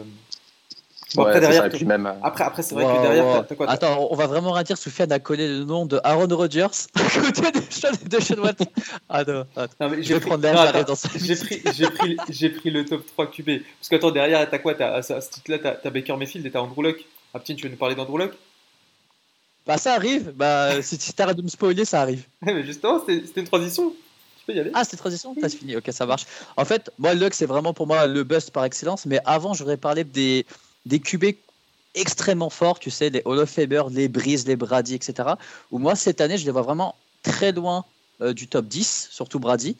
Speaker 2: après, derrière, même... Euh,
Speaker 1: après, après c'est vrai que derrière,
Speaker 3: quoi Attends, on va vraiment rien dire. Soufiane a collé le nom de Aaron Rodgers à côté de Sean Watson. Ah non,
Speaker 1: non mais je vais prendre l'air dans J'ai pris, j'ai pris, j'ai pris le top 3 QB. Parce que, attends, derrière, t'as quoi À ce titre-là, t'as Baker Mayfield et t'as Andrew Luck. Ah, petit, tu veux nous parler d'Andrew Luck?
Speaker 3: Bah, ça arrive. Bah, si t'arrêtes de me spoiler, ça arrive.
Speaker 1: mais justement, c'était une transition. Tu peux y aller.
Speaker 3: Ah, c'était une transition? T'as fini. Ok, ça marche. En fait, moi, Luck, c'est vraiment pour moi le bust par excellence. Mais avant, j'aurais parlé des des QB extrêmement forts, tu sais, les Hall of Famer, les Breeze, les Brady, etc. Où moi, cette année, je les vois vraiment très loin euh, du top 10, surtout Brady.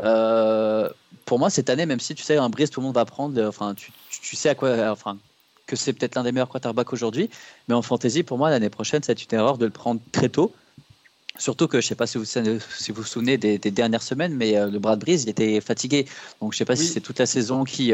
Speaker 3: Euh, pour moi, cette année, même si tu sais, un Breeze, tout le monde va prendre, enfin, tu, tu, sais à quoi, enfin, que c'est peut-être l'un des meilleurs quarterbacks aujourd'hui, mais en fantasy, pour moi, l'année prochaine, c'est une erreur de le prendre très tôt. Surtout que je ne sais pas si vous, si vous vous souvenez des, dernières semaines, mais euh, le Brad Breeze, il était fatigué. Donc je ne sais pas si c'est toute la saison qui,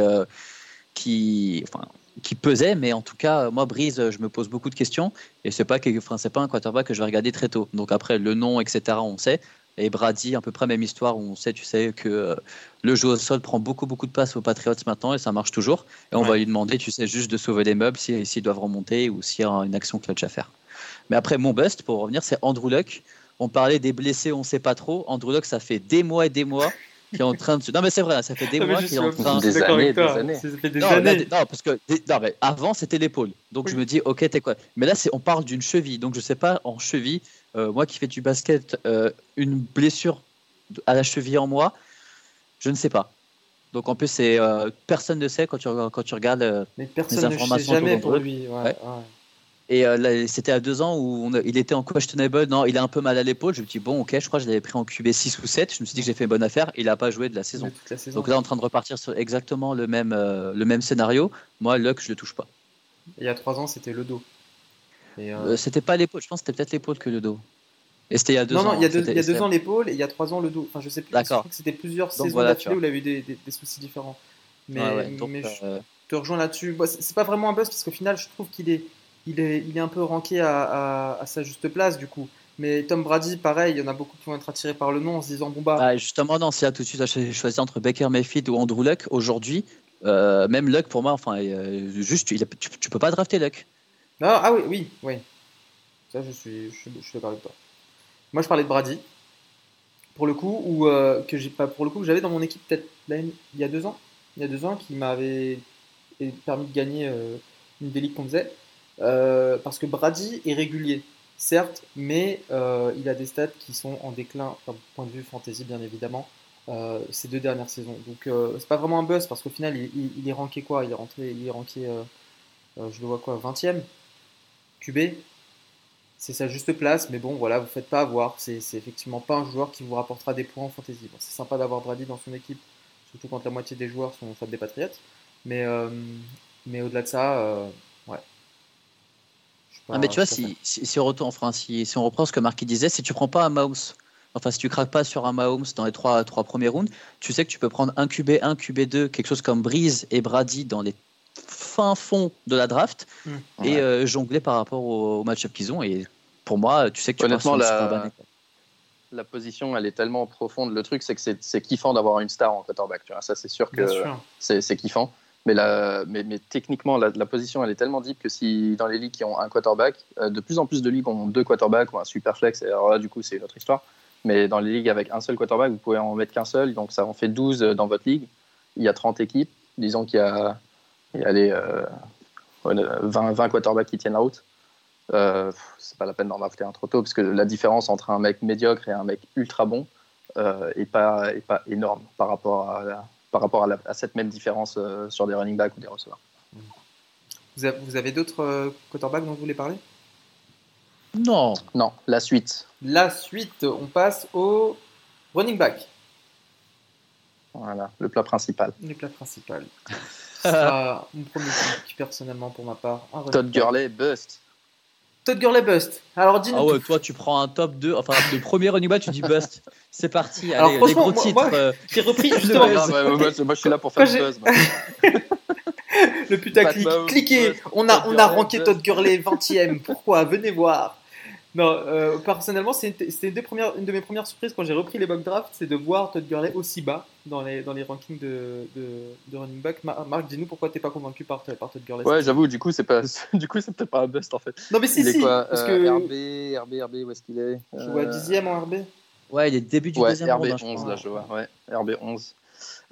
Speaker 3: qui, enfin, qui pesait, mais en tout cas, moi, Brise, je me pose beaucoup de questions et c'est pas, que, enfin, c'est pas un quarterback que je vais regarder très tôt. Donc après, le nom, etc., on sait. Et Brady, à peu près même histoire, où on sait, tu sais, que euh, le jeu au sol prend beaucoup, beaucoup de place aux Patriots maintenant et ça marche toujours. Et on va lui demander, tu sais, juste de sauver des meubles s'ils si, doivent remonter ou s'il y a une action clutch à faire. Mais après, mon bust, pour revenir, c'est Andrew Luck. On parlait des blessés, on sait pas trop. Andrew Luck, ça fait des mois et des mois qui est en train de. Non, mais c'est vrai, ça fait des mois qu'il est en train.
Speaker 2: Des années, des années. Ça
Speaker 3: fait des non, années. non, parce que non, mais avant c'était l'épaule. Donc je me dis, ok, t'es quoi? Mais là, on parle d'une cheville. Donc je sais pas, en cheville, euh, moi qui fais du basket, euh, une blessure à la cheville en moi, je ne sais pas. Donc en plus, c'est euh, personne ne sait quand tu, quand tu regardes
Speaker 1: mais personne les informations. Ne sait jamais pour lui. Ouais, ouais.
Speaker 3: Et euh, c'était à deux ans où il était en questionable. Non, il a un peu mal à l'épaule. Je me dis, bon, ok, je crois que je l'avais pris en QB 6 ou 7. Je me suis dit que j'ai fait une bonne affaire. Il n'a pas joué de la saison. Donc là, en train de repartir sur exactement le même, euh, le même scénario. Moi, Luck, je ne le touche pas.
Speaker 1: Il y a trois ans, c'était le dos.
Speaker 3: Euh, c'était pas l'épaule. Je pense que c'était peut-être l'épaule que le dos. Et c'était il y a deux ans.
Speaker 1: Non, il y a deux, il y a deux ans l'épaule et il y a trois ans le dos. Enfin, je sais plus. D'accord. C'était plusieurs saisons d'affilée où il a eu des, des, soucis différents. Mais, mais je te rejoins là-dessus. c'est pas vraiment un buzz parce qu'au final, je trouve qu'il est il est, il est un peu ranké à, sa juste place du coup. Mais Tom Brady, pareil, il y en a beaucoup qui vont être attirés par le nom en se disant bon bah.
Speaker 3: Ah, justement, non, si là tout de suite à choisi entre Baker Mayfield ou Andrew Luck, aujourd'hui, euh, même Luck pour moi, enfin, euh, juste, il tu, tu, peux pas drafter Luck.
Speaker 1: Ah, ah oui, oui, oui. Ça, je suis, je, suis d'accord avec toi. Moi, je parlais de Brady. Pour le coup, ou euh, que j'ai pas, pour le coup, j'avais dans mon équipe peut-être il y a deux ans, il y a deux ans, qui m'avait permis de gagner une des ligues qu'on faisait. Euh, parce que Brady est régulier, certes, mais euh, il a des stats qui sont en déclin, d'un point de vue fantasy bien évidemment, euh, ces deux dernières saisons. Donc c'est pas vraiment un buzz parce qu'au final il, est ranké quoi? Il est rentré, il est ranké, je le vois quoi, 20e QB c'est sa juste place, mais bon, voilà, vous faites pas avoir. C'est effectivement pas un joueur qui vous rapportera des points en fantasy. c'est sympa d'avoir Brady dans son équipe, surtout quand la moitié des joueurs sont soit des Patriots. Mais, mais au-delà de ça.
Speaker 3: Ah, mais tu vois, si, si, on retourne, enfin, si, si, on reprend ce que Marc disait, si tu prends pas un mouse, enfin, si tu craques pas sur un Mahomes dans les trois, trois premiers rounds, tu sais que tu peux prendre un QB1, QB2, quelque chose comme Breeze et Brady dans les fin fond de la draft hmm. et euh, jongler par rapport au, match-up qu'ils ont. Et pour moi, tu sais que tu
Speaker 2: Honnêtement, la... la position, elle est tellement profonde. Le truc, c'est que c'est kiffant d'avoir une star en quarterback. Tu vois. Ça, c'est sûr que c'est kiffant. Mais, techniquement, la, position, elle est tellement deep que si dans les ligues qui ont un quarterback, euh, de plus en plus de ligues ont deux quarterbacks ou un super flex, alors là, du coup, c'est une autre histoire. Mais dans les ligues avec un seul quarterback, vous pouvez en mettre qu'un seul, donc ça en fait 12 dans votre ligue. Il y a 30 équipes. Disons qu'il y a et aller euh, 20, 20 quarterbacks qui tiennent la route. Euh, c'est pas la peine d'en drafter un trop tôt parce que la différence entre un mec médiocre et un mec ultra bon euh, est, pas, est pas énorme par rapport à, par rapport à, à, cette même différence euh, sur des running backs ou des receveurs.
Speaker 1: Vous avez, vous avez d'autres euh, quarterbacks dont vous voulez parler?
Speaker 2: Non. Non, la suite.
Speaker 1: La suite, on passe au running back.
Speaker 2: Voilà, le plat principal.
Speaker 1: Le plat principal. sera mon premier pick, personnellement, pour ma part.
Speaker 2: Todd Gurley, bust.
Speaker 1: Todd Gurley, bust. Alors, dis-nous.
Speaker 3: Ah ouais, toi, tu prends un top 2, enfin, le premier running back, tu dis bust. C'est parti. Allez, Alors, les gros titres. Euh.
Speaker 1: J'ai repris justement.
Speaker 2: moi, je suis là pour faire le buzz.
Speaker 1: le putaclic. Cliquez. On a, on a ranké Todd Gurley 20ème. Pourquoi? Venez voir. Non, euh, personnellement, c'était une, une, de mes premières surprises quand j'ai repris les mock drafts, c'est de voir Todd Gurley aussi bas dans les, dans les rankings de, de, running back. Marc, dis-nous pourquoi t'es pas convaincu par, par Todd Gurley.
Speaker 2: Ouais, j'avoue, du coup, c'est pas, du coup, c'est peut-être pas un bust en fait.
Speaker 1: Non, mais si,
Speaker 2: il
Speaker 1: si.
Speaker 2: Est quoi parce euh, que... RB, RB, RB, où est-ce qu'il est,
Speaker 1: Je vois dixième en RB.
Speaker 3: Ouais, il est début du
Speaker 2: ouais,
Speaker 3: deuxième
Speaker 2: RB round, 11 là, je vois. Ouais, RB 11.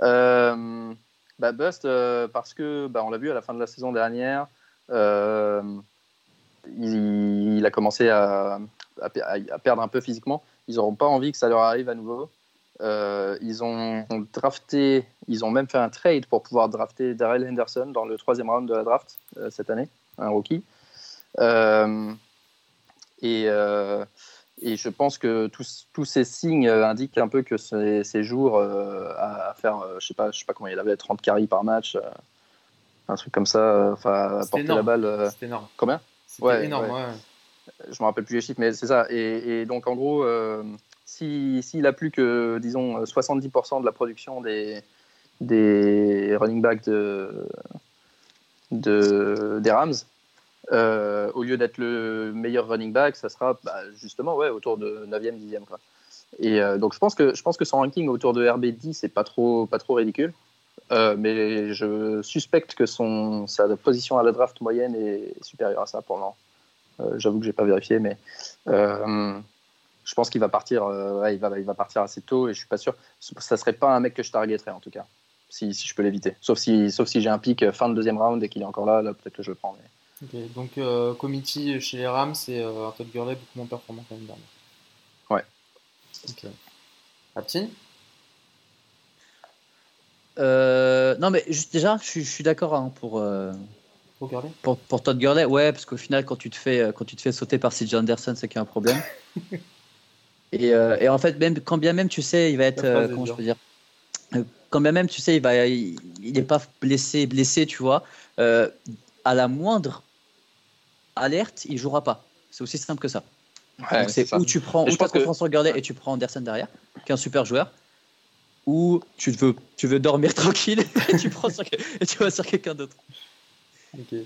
Speaker 2: Euh, bah, bust euh, parce que, bah, on l'a vu à la fin de la saison dernière. Euh, il, il, a commencé à, à, perdre un peu physiquement. Ils n'auront pas envie que ça leur arrive à nouveau. Euh, ils ont drafté, ils ont même fait un trade pour pouvoir drafter Darrell Henderson dans le troisième round de la draft euh, cette année, un rookie. Euh, et, et, je pense que tous, tous, ces signes indiquent un peu que ces, ces jours à faire, je sais pas, je sais pas comment il avait 30 carries par match, un truc comme ça, enfin porter la balle.
Speaker 1: C'était énorme.
Speaker 2: Combien?
Speaker 1: C'était énorme. Ouais
Speaker 2: je me rappelle plus les chiffres, mais c'est ça. Et, donc, en gros, euh, s'il a plus que, disons, 70% de la production des, des running backs de, de des Rams, euh, au lieu d'être le meilleur running back, ça sera bah, justement ouais, autour de 9e, 10e. Quoi. Et euh, donc, je pense, que, je pense que son ranking autour de RB10, c'est pas trop, pas trop ridicule. Mais je suspecte que son, sa position à la draft moyenne est supérieure à ça pour moment. Euh, j'avoue que j'ai pas vérifié, mais euh, je pense qu'il va partir. Euh, il va, il va partir assez tôt et je suis pas sûr. Ça serait pas un mec que je targeterais en tout cas, si, si je peux l'éviter. Sauf si, sauf si j'ai un pic fin de deuxième round et qu'il est encore là, là peut-être que je le prends.
Speaker 1: donc euh, committee chez les Rams, c'est un Todd Gurley beaucoup moins performant dernière.
Speaker 2: Ouais.
Speaker 1: Ok. Aptine
Speaker 3: non, mais juste déjà, je, je suis d'accord hein, pour, pour, pour, Todd Gurley, ouais, parce qu'au final, quand tu te fais, euh, quand tu te fais sauter par CJ Anderson, c'est qu'il y a un problème. et, euh, et, en fait, même quand bien même tu sais, il va être, euh, comment je peux dire, quand bien même tu sais, il va, il n'est pas blessé, blessé, tu vois. à la moindre alerte, il jouera pas. C'est aussi simple que ça. Donc c'est où tu prends, où as confiance sur Gurley et tu prends Anderson derrière, qui est un super joueur ou tu veux, tu veux dormir tranquille et tu, prends sur, et tu vas sur quelqu'un d'autre.
Speaker 1: Ok.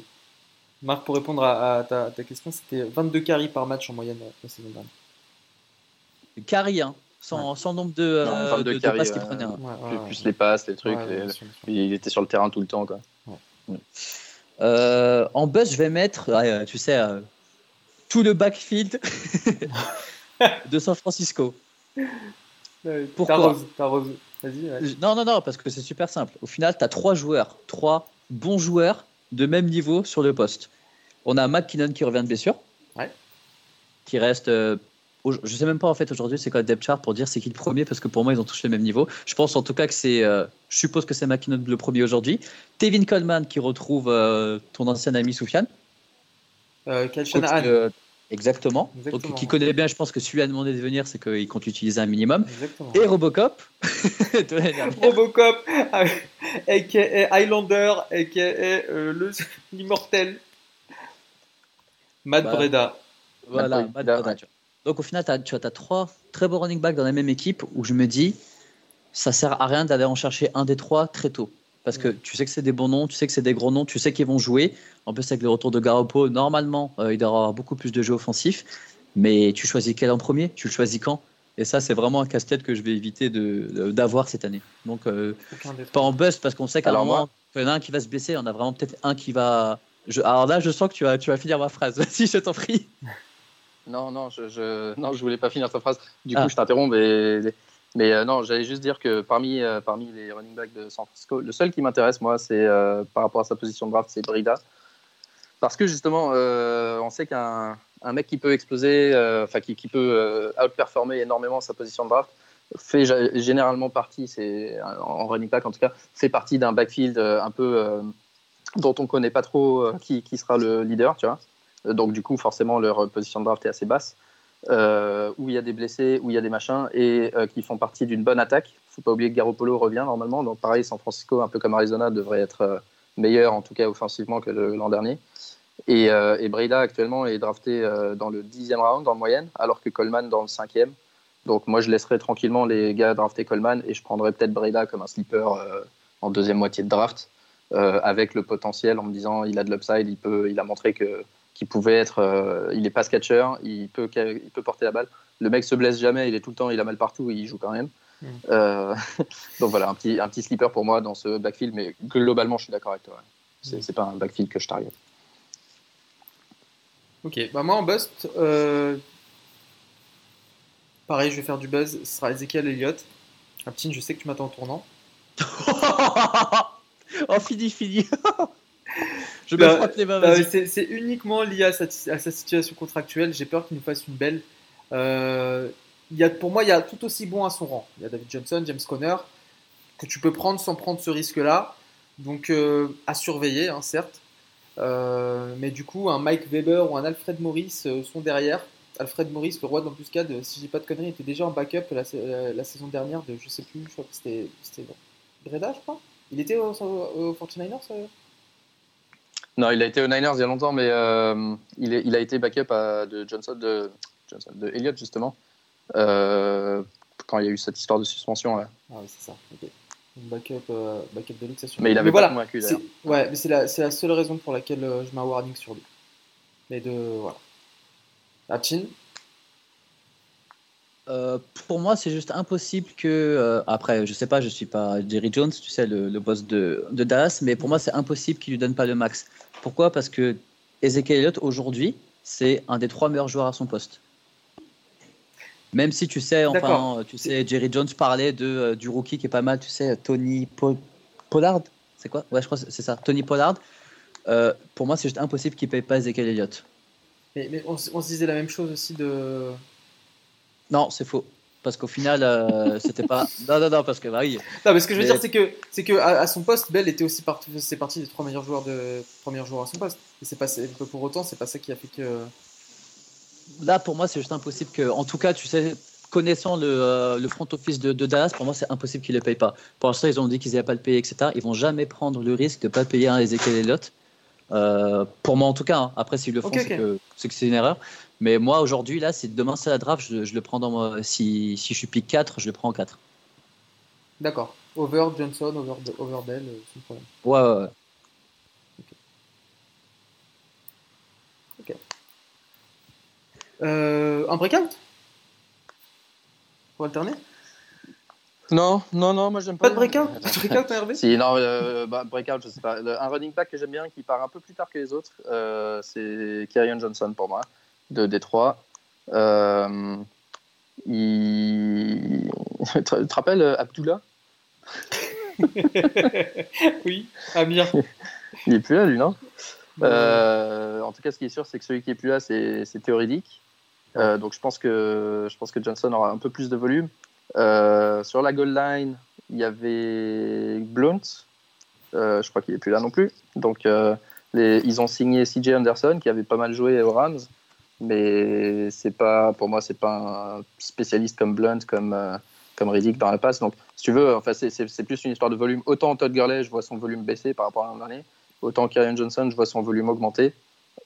Speaker 1: Marc, pour répondre à, ta, question, c'était 22 carries par match en moyenne euh, la saison dernière.
Speaker 3: Carry, hein, sans, sans, nombre de, euh, de, passes qu'il prenait. Hein.
Speaker 2: plus, les passes, les trucs. il était sur le terrain tout le temps. Quoi.
Speaker 3: Euh, en buzz, je vais mettre, tu sais, tout le backfield de San Francisco.
Speaker 1: Pourquoi
Speaker 3: Non, non, non, parce que c'est super simple. Au final, tu as trois joueurs, trois bons joueurs de même niveau sur le poste. On a McKinnon qui revient de blessure. Qui reste. Euh, je sais même pas en fait aujourd'hui c'est quoi le depth chart pour dire c'est qui le premier parce que pour moi ils ont tous le même niveau. Je pense en tout cas que c'est. Euh, je suppose que c'est McKinnon le premier aujourd'hui. Tevin Coleman qui retrouve euh, ton ancien ami Soufiane.
Speaker 1: Euh,
Speaker 3: Exactement. Donc, qui connaît bien, je pense que celui a demandé de venir, c'est qu'il compte utiliser un minimum.
Speaker 1: Exactement.
Speaker 3: Et Robocop.
Speaker 1: Robocop, aka Highlander, aka euh, l'immortel. Matt bah, Breda.
Speaker 3: Voilà, Matt Breda. Donc au final, tu as, trois très beaux running backs dans la même équipe où je me dis, ça sert à rien d'aller en chercher un des trois très tôt. Parce que tu sais que c'est des bons noms, tu sais que c'est des gros noms, tu sais qu'ils vont jouer. En plus, avec le retour de Garoppolo, normalement, euh, il doit avoir beaucoup plus de jeux offensifs. Mais tu choisis quel en premier? Tu le choisis quand? Et ça, c'est vraiment un casse-tête que je vais éviter d'avoir cette année. Donc, euh, pas en bust, parce qu'on sait qu'à un moment, il y en a un qui va se blesser, on a vraiment peut-être un qui va. Alors là, je sens que tu vas, tu vas finir ma phrase. Vas-y, je t'en prie.
Speaker 2: Non, non, je, je, non, je voulais pas finir ta phrase. Du coup, ah. je t'interromps. Mais mais euh, non, j'allais juste dire que parmi, euh, parmi les running backs de San Francisco, le seul qui m'intéresse, moi, c'est euh, par rapport à sa position de draft, c'est Brida. Parce que justement, on sait qu'un un mec qui peut exploser, enfin qui, qui, peut outperformer énormément sa position de draft, fait généralement partie, c'est en running back en tout cas, fait partie d'un backfield un peu dont on ne connaît pas trop qui, qui, sera le leader, tu vois. Donc du coup, forcément, leur position de draft est assez basse. Euh, où il y a des blessés, où il y a des machins, et euh, qui font partie d'une bonne attaque. Il ne faut pas oublier que Garoppolo revient normalement. Donc pareil, San Francisco, un peu comme Arizona, devrait être euh, meilleur, en tout cas offensivement, que l'an dernier. Et, et, Breda actuellement est drafté dans le dixième round en moyenne, alors que Coleman dans le cinquième. Donc moi, je laisserai tranquillement les gars drafter Coleman et je prendrai peut-être Breda comme un sleeper en deuxième moitié de draft, avec le potentiel en me disant il a de l'upside, il, il a montré que qui pouvait être. Euh, il est pass catcher, il peut, il peut porter la balle. Le mec se blesse jamais, il est tout le temps, il a mal partout, il joue quand même. Mm. Euh, donc voilà, un petit, un petit sleeper pour moi dans ce backfield, mais globalement, je suis d'accord avec toi. C'est, mm. pas un backfield que je target.
Speaker 1: Ok, bah moi en bust, euh, pareil, je vais faire du buzz. Ce sera Ezekiel Elliott. petit je sais que tu m'attends en tournant.
Speaker 3: oh, fini, fini.
Speaker 1: Je bah, bah, c'est uniquement lié à sa, situation contractuelle. J'ai peur qu'il nous fasse une belle. Euh, il y a, pour moi, il y a tout aussi bon à son rang. Il y a David Johnson, James Conner, que tu peux prendre sans prendre ce risque-là. Donc, euh, à surveiller, hein, certes. Euh, mais du coup, un Mike Weber ou un Alfred Morris sont derrière. Alfred Morris, le roi de l'embuscade, si j'ai pas de conneries, était déjà en backup la, saison dernière de, je sais plus, je crois que c'était Breda, je crois. Il était au, au 49ers
Speaker 2: non, il a été aux Niners il y a longtemps, mais euh, il, est, il, a été backup à, de Johnson, de, Johnson, de Elliott justement, euh, quand il y a eu cette histoire de suspension.
Speaker 1: Ah oui, c'est ça. Backup, euh, backup de luxe,
Speaker 2: Mais il avait pas convaincu d'ailleurs.
Speaker 1: Ouais, mais c'est la, la, seule raison pour laquelle je mets un warning sur lui. Mais de. Voilà.
Speaker 3: Euh, pour moi, c'est juste impossible que. Euh, après, je sais pas, je suis pas Jerry Jones, tu sais, le, boss de, de, Dallas, mais pour moi, c'est impossible qu'il lui donne pas le max. Pourquoi? Parce que Ezekiel Elliott, aujourd'hui, c'est un des trois meilleurs joueurs à son poste. Même si tu sais, enfin, tu sais, Jerry Jones parlait de, euh, du rookie qui est pas mal, tu sais, Tony Pollard, c'est quoi? Ouais, je crois que c'est ça, Tony Pollard. pour moi, c'est juste impossible qu'il paye pas Ezekiel Elliott.
Speaker 1: Mais, mais on, on, se disait la même chose aussi de,
Speaker 3: non, c'est faux. Parce qu'au final, euh, c'était pas. Non, non, non, parce que bah oui.
Speaker 1: Non, mais ce que je veux dire, c'est que, c'est que à, son poste, Bell était aussi parti, c'est parti des trois meilleurs joueurs de premiers joueurs à son poste. Et c'est pas, pour autant, c'est pas ça qui a fait que.
Speaker 3: Là, pour moi, c'est juste impossible que, en tout cas, tu sais, connaissant le, euh, le front office de, Dallas, pour moi, c'est impossible qu'ils ne le payent pas. Pour l'instant, ils ont dit qu'ils n'allaient pas le payer, etc. Ils vont jamais prendre le risque de ne pas payer un Ezekiel Elliott. Euh, pour moi, en tout cas. Hein. Après, s'ils le font, c'est que c'est une erreur. Mais moi, aujourd'hui, là, si demain c'est la draft, je, le prends dans si, si je suis pick 4, je le prends en 4.
Speaker 1: D'accord. Over Johnson, over, over Bell, euh, sans problème.
Speaker 3: Ouais, ouais, ouais.
Speaker 1: Ok. Euh, un breakout? Pour alterner?
Speaker 2: Non, non, non, moi j'aime pas.
Speaker 1: Pas de breakout? Pas de breakout Hervé?
Speaker 2: Si, non, euh, bah, breakout, je sais pas. un running back que j'aime bien qui part un peu plus tard que les autres, euh, c'est Kerryon Johnson pour moi de Détroit. Euh, il... tu te rappelles euh, Abdullah?
Speaker 1: Oui, Amir.
Speaker 2: il est plus là, lui, non? Euh, En tout cas, ce qui est sûr, c'est que celui qui est plus là, c'est théorique. donc, je pense, que, je pense que Johnson aura un peu plus de volume. sur la goal line, il y avait Blunt. je crois qu'il est plus là non plus. Donc, les, ils ont signé CJ Anderson, qui avait pas mal joué aux Rams. Mais c'est pas, pour moi, c'est pas un spécialiste comme Blunt, comme, euh, comme Riddick dans la passe. Donc, si tu veux, enfin, c'est plus une histoire de volume. Autant Todd Gurley, je vois son volume baisser par rapport à l'an dernier, autant Kyrian Johnson, je vois son volume augmenter.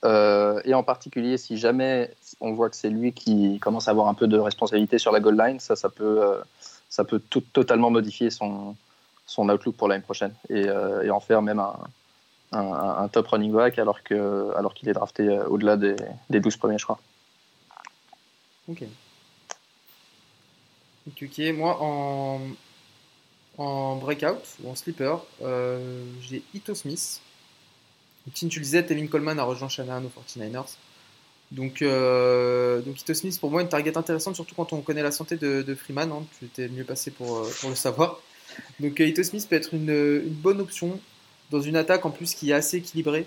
Speaker 2: Euh, et en particulier, si jamais on voit que c'est lui qui commence à avoir un peu de responsabilité sur la goal line, ça, ça peut, euh, ça peut tout, totalement modifier son, son outlook pour l'année prochaine et, et, en faire même un, un, top running back alors qu'il alors qu'il est drafté euh, au-delà des, des 12 premiers, je crois.
Speaker 1: Ok. Ok, moi en, en breakout ou en sleeper, euh, j'ai Ito Smith. Tim, tu le disais, Tevin Coleman a rejoint Shanahan aux 49ers. Donc, euh, donc Ito Smith, pour moi, une target intéressante, surtout quand on connaît la santé de, Freeman. Hein. tu étais mieux passé pour, pour le savoir. Donc, Ito Smith peut être une bonne option dans une attaque en plus qui est assez équilibrée.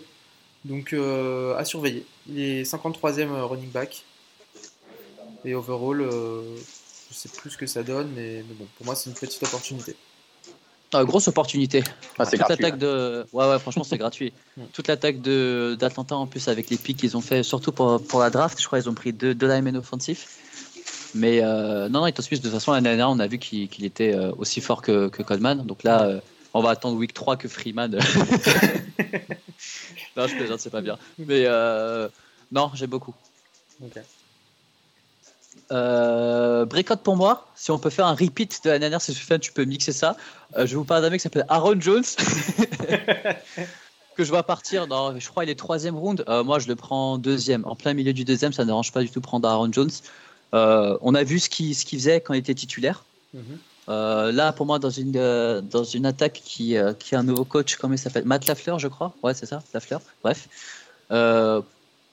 Speaker 1: Donc euh, à surveiller. Il est 53e euh, running back. Et overall, euh, je sais plus ce que ça donne, mais, bon, pour moi c'est une petite opportunité.
Speaker 3: Ah, grosse opportunité.
Speaker 2: Ah, Toute
Speaker 3: l'attaque de, ouais ouais, franchement c'est gratuit. Toute l'attaque de d'Atlanta en plus avec les pics qu'ils ont fait, surtout pour, pour la draft, je crois qu'ils ont pris deux, deux linemen offensifs. Mais non non, Ito Smith de toute façon l'année dernière on a vu qu'il était aussi fort que, que Coleman, donc là on va attendre week 3 que Freeman. non, je plaisante, c'est pas bien. Mais euh, non, j'aime beaucoup. Ok. Euh, breakout pour moi, si on peut faire un repeat de la dernière, si tu peux mixer ça. Euh, je vous parle d'un mec qui s'appelle Aaron Jones. que je vois partir dans, je crois, il est troisième round. moi, je le prends deuxième. En plein milieu du deuxième, ça ne dérange pas du tout prendre Aaron Jones. on a vu ce qu'il ce faisait quand il était titulaire. Mhm. Euh, là, pour moi, dans une, euh, dans une attaque qui, euh, qui a un nouveau coach, comment il s'appelle Matt Lafleur, je crois. Ouais, c'est ça, Lafleur. Bref.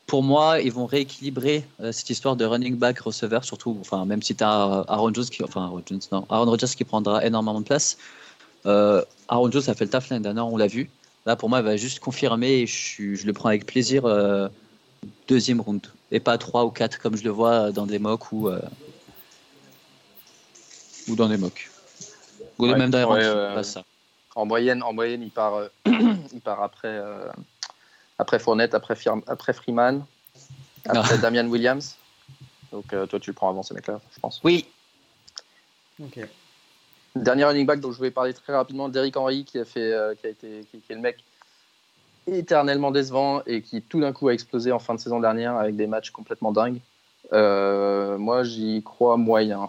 Speaker 3: pour moi, ils vont rééquilibrer cette histoire de running back receveur, surtout, enfin, même si tu as Aaron Jones, qui, enfin, Aaron, Jones, non, Aaron Rodgers qui prendra énormément de place. Aaron Jones a fait le taf l'année dernière, on l'a vu. Là, pour moi, il va juste confirmer et je, je le prends avec plaisir deuxième round et pas trois ou quatre comme je le vois dans des mocks où ou dans des mocks. Ou même dans ça.
Speaker 2: En moyenne, en moyenne, il part, euh, il part après, euh, après Fournette, après, après Freeman, après Damian Williams. Donc euh, toi, tu le prends avant ces mecs-là, je pense.
Speaker 3: Oui.
Speaker 1: Ok.
Speaker 2: Dernier running back dont je voulais parler très rapidement, Derrick Henry, qui a fait, qui a été, qui, est le mec éternellement décevant et qui tout d'un coup a explosé en fin de saison dernière avec des matchs complètement dingues. moi, j'y crois moyen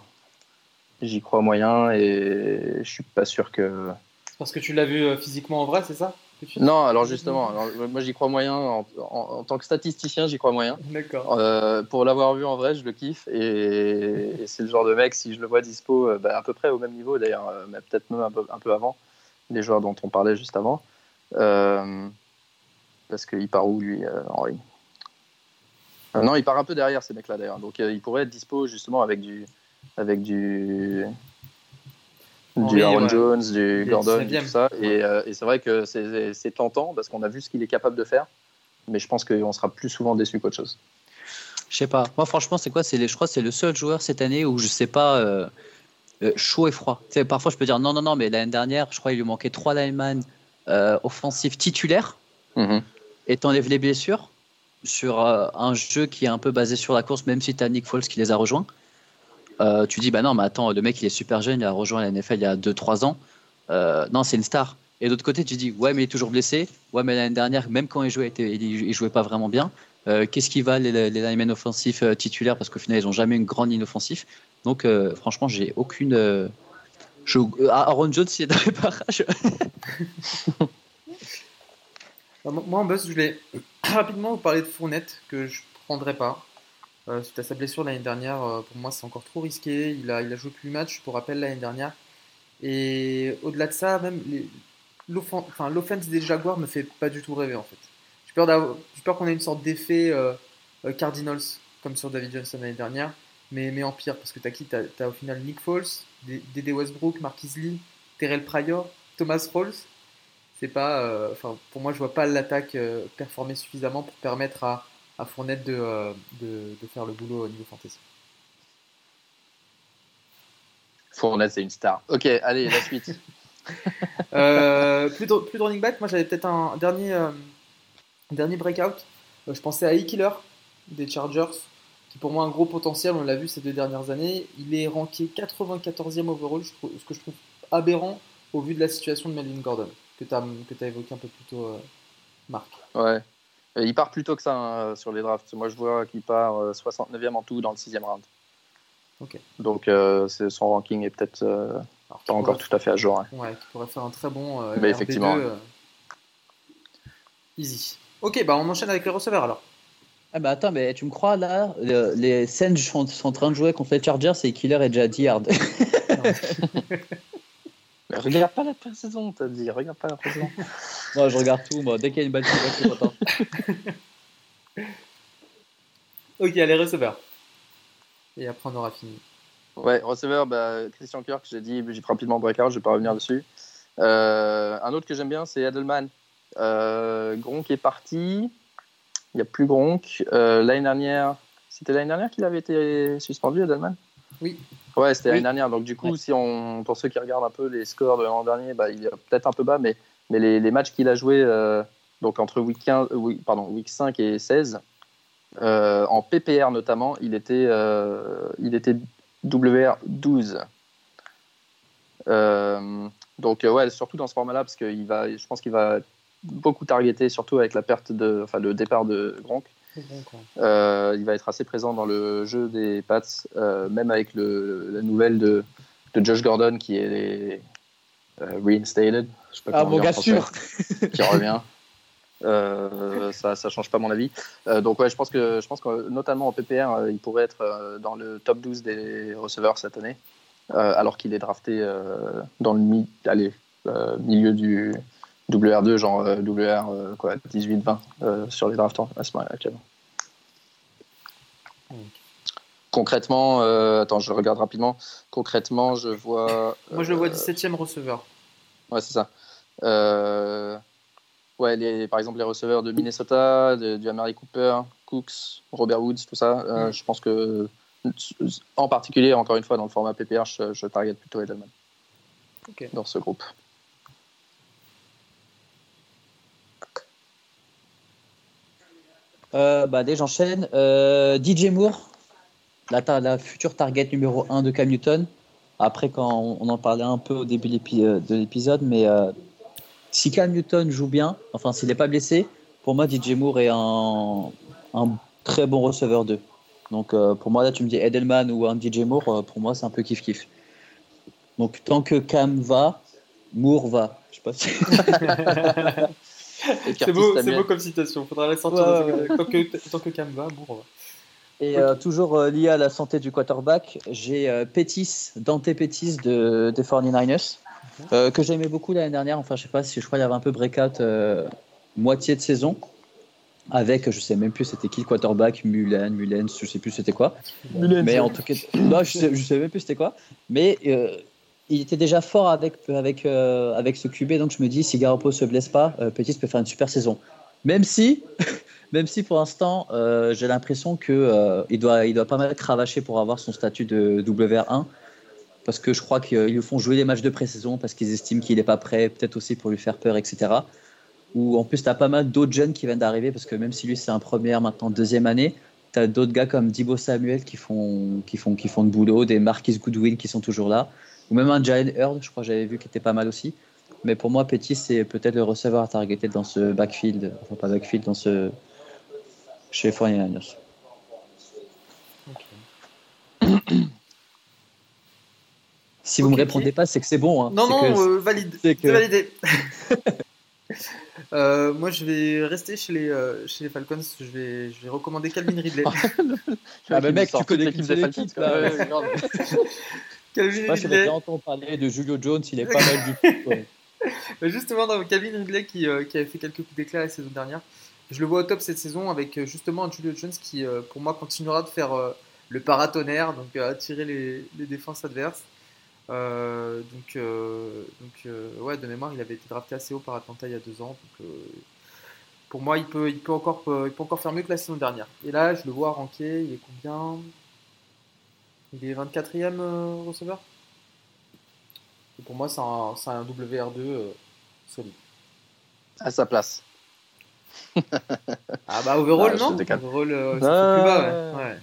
Speaker 2: j'y crois moyen et je suis pas sûr que.
Speaker 1: Parce que tu l'as vu euh, physiquement en vrai, c'est ça
Speaker 2: Non, alors justement, moi j'y crois moyen en, tant que statisticien, j'y crois moyen.
Speaker 1: D'accord.
Speaker 2: Euh, pour l'avoir vu en vrai, je le kiffe et, c'est le genre de mec, si je le vois dispo, euh, bah, à peu près au même niveau d'ailleurs, mais peut-être même un peu, un peu, avant, les joueurs dont on parlait juste avant. parce qu'il part où lui, Henri? Non, il part un peu derrière ces mecs-là d'ailleurs, donc il pourrait être dispo justement avec du avec du, du Aaron Jones, du Gordon, tout ça. Euh, et, c'est vrai que c'est tentant parce qu'on a vu ce qu'il est capable de faire, mais je pense qu'on sera plus souvent déçu qu'autre chose.
Speaker 3: Je sais pas. Moi, franchement, c'est quoi? Je crois que c'est le seul joueur cette année où je sais pas. Euh, euh, chaud et froid. parfois, je peux dire non, non, non, mais l'année dernière, je crois qu'il lui manquait trois linemen offensifs titulaires. Mm-hmm. Et t'enlèves les blessures sur un jeu qui est un peu basé sur la course, même si tu as Nick Foles qui les a rejoints. Euh, tu dis, bah non, mais attends, le mec, il est super jeune, il a rejoint la NFL il y a 2-3 ans. Euh, non, c'est une star. Et d'autre côté, tu dis, ouais, mais il est toujours blessé. Ouais, mais l'année dernière, même quand il jouait, il jouait pas vraiment bien. Euh, qu'est-ce qui va les, les linemen offensifs titulaires? Parce qu'au final, ils n'ont jamais une grande ligne offensive. Donc, franchement, j'ai aucune. Je... Aaron Jones, il est dans les parages.
Speaker 1: Moi, en buzz, je voulais rapidement vous parler de Fournette, que je prendrais pas. Euh, suite à sa blessure l'année dernière, euh, pour moi c'est encore trop risqué. Il a, il a joué plus de matchs, pour rappel, l'année dernière. Et au-delà de ça, même l'offense des Jaguars me fait pas du tout rêver en fait. J'ai peur, peur qu'on ait une sorte d'effet euh, Cardinals, comme sur David Johnson l'année dernière, mais, mais en pire, parce que t'as qui? T'as as au final Nick Foles, Dede Westbrook, Marquis Lee, Terrell Pryor, Thomas Rawls. C'est pas, enfin, pour moi, je vois pas l'attaque performer suffisamment pour permettre à, à Fournette euh, de, de, faire le boulot au niveau fantasy.
Speaker 2: Fournette, c'est une star. Ok, allez, la suite.
Speaker 1: euh, plus, de, plus de running back, moi j'avais peut-être un dernier, euh, dernier breakout. Euh, je pensais à E-Killer des Chargers. qui pour moi a un gros potentiel, on l'a vu ces deux dernières années. Il est ranké 94e overall, ce que je trouve aberrant au vu de la situation de Melvin Gordon, que tu as, as, évoqué un peu plus tôt, Marc.
Speaker 2: Ouais, il part plus tôt que ça hein, sur les drafts. Moi, je vois qu'il part 69e en tout dans le 6 round. Donc, son ranking est peut-être pas encore tout à fait à jour. Hein.
Speaker 1: Ouais, qui pourrait faire un très bon
Speaker 2: Mais effectivement.
Speaker 1: easy. Ok, bah on enchaîne avec les receveurs alors.
Speaker 3: Ah bah attends, mais tu me crois là Les Saints sont, en train de jouer contre les Chargers et Killer est déjà 10
Speaker 2: regarde pas la pré-saison, t'as dit, regarde pas la pré-saison.
Speaker 3: non, je regarde tout, moi. Dès qu'il y a une balle je suis content.
Speaker 1: ok, allez, receveur. Et après, on aura fini.
Speaker 2: Ouais, receveur, bah, Christian Kirk, j'ai dit, j'ai rapidement breakout, je vais pas revenir dessus. Euh, un autre que j'aime bien, c'est Edelman. Euh, Gronk est parti. Il n'y a plus Gronk. Euh, l'année dernière, c'était l'année dernière qu'il avait été suspendu, Edelman?
Speaker 1: Oui.
Speaker 2: Ouais, c'était l'année dernière. Donc, du coup, si on, pour ceux qui regardent un peu les scores de l'an dernier, bah, il est peut-être un peu bas, mais, mais les, les matchs qu'il a joués euh, donc entre week, 15, pardon, week 5 et 16, euh, en PPR notamment, il était, il était WR 12. donc, ouais, surtout dans ce format-là, parce que va, je pense qu'il va beaucoup targeté, surtout avec la perte de, enfin, le départ de Gronk. Euh, il va être assez présent dans le jeu des Pats, euh, même avec le, la nouvelle de, de, Josh Gordon qui est euh, reinstated.
Speaker 3: ah, mon gars sûr
Speaker 2: Qui revient. ça, ça change pas mon avis. donc ouais, je pense que je pense que notamment en PPR, il pourrait être dans le top 12 des receveurs cette année, alors qu'il est drafté dans le mi allez, milieu du WR2, genre euh, WR euh, quoi, 18-20 euh, sur les drafts à ce moment actuellement. Concrètement, attends, je regarde rapidement. Concrètement, je vois.
Speaker 1: Moi, je le vois 17ème receveur.
Speaker 2: Ouais, c'est ça. ouais, les, par exemple, les receveurs de Minnesota, de, du Amari Cooper, Cooks, Robert Woods, tout ça. Mm. Je pense que, en particulier, encore une fois, dans le format PPR, je, je target plutôt Edelman dans ce groupe.
Speaker 3: Euh, bah, dès j'enchaîne. Euh, DJ Moore, la, future target numéro 1 de Cam Newton. Après, quand on, en parlait un peu au début euh, de l'épisode, mais si Cam Newton joue bien, enfin s'il n'est pas blessé, pour moi DJ Moore est un, très bon receveur 2. Donc pour moi là tu me dis Edelman ou un DJ Moore, pour moi c'est un peu kiff kiff. Donc tant que Cam va, Moore va. Je sais pas si...
Speaker 1: c'est beau, beau, comme citation. Faudra la sortir tant, que, tant que Cam va, bon,
Speaker 3: Et euh, toujours euh, lié à la santé du quarterback, j'ai euh, Pétis, Dante Pétis de, des 49ers, que j'aimais beaucoup l'année dernière. Enfin, je sais pas si je crois qu'il y avait un peu breakout moitié de saison. Avec, je sais même plus c'était qui le quarterback, Mulen, Mulen, je sais plus c'était quoi. mais en tout cas, non, je sais, je sais même plus c'était quoi. Mais il était déjà fort avec, avec, euh, avec ce QB, donc je me dis, si Garoppolo se blesse pas, euh, Petit peut faire une super saison. Même si, même si pour l'instant, euh, j'ai l'impression qu'il il doit, il doit pas mal cravacher pour avoir son statut de WR1, parce que je crois qu'ils lui font jouer des matchs de pré-saison, parce qu'ils estiment qu'il n'est pas prêt, peut-être aussi pour lui faire peur, etc. Ou en plus, tu as pas mal d'autres jeunes qui viennent d'arriver, parce que même si lui c'est un première, maintenant deuxième année, tu as d'autres gars comme Dibo Samuel qui font, qui, font, qui font de boulot, des Marquis Goodwin qui sont toujours là ou même un Giant Hurd, je crois que j'avais vu qui était pas mal aussi. Mais pour moi, Petit, c'est peut-être le receveur à targeter dans ce backfield, enfin pas backfield, dans ce. chez 49ers. Si vous ne me répondez pas, c'est que c'est bon. Hein.
Speaker 1: Non, non, euh, valide. C'est validé. Euh, moi, je vais rester chez les, euh, chez les Falcons. Je vais, je vais recommander Calvin Ridley.
Speaker 3: ah, mais mec, tu connais l'équipe des Falcons. Calvin Moi, bien entendu parler de Julio Jones, il est pas mal du tout.
Speaker 1: justement, dans Calvin Ridley qui, euh, qui avait fait quelques coups d'éclat la saison dernière, je le vois au top cette saison avec euh, justement un Julio Jones qui, euh, pour moi, continuera de faire le paratonnerre, donc attirer les, les, défenses adverses. donc, donc ouais, de mémoire, il avait été drafté assez haut par Atlanta il y a deux ans. Donc, pour moi, il peut, il, peut encore, il peut encore faire mieux que la saison dernière. Et là, je le vois ranké, il est combien? Il est 24e euh, receveur? Et pour moi, c'est un, un, WR2 euh, solide.
Speaker 2: À sa place.
Speaker 1: ah bah overall, non? Overall, euh, c'est plus bas, ouais.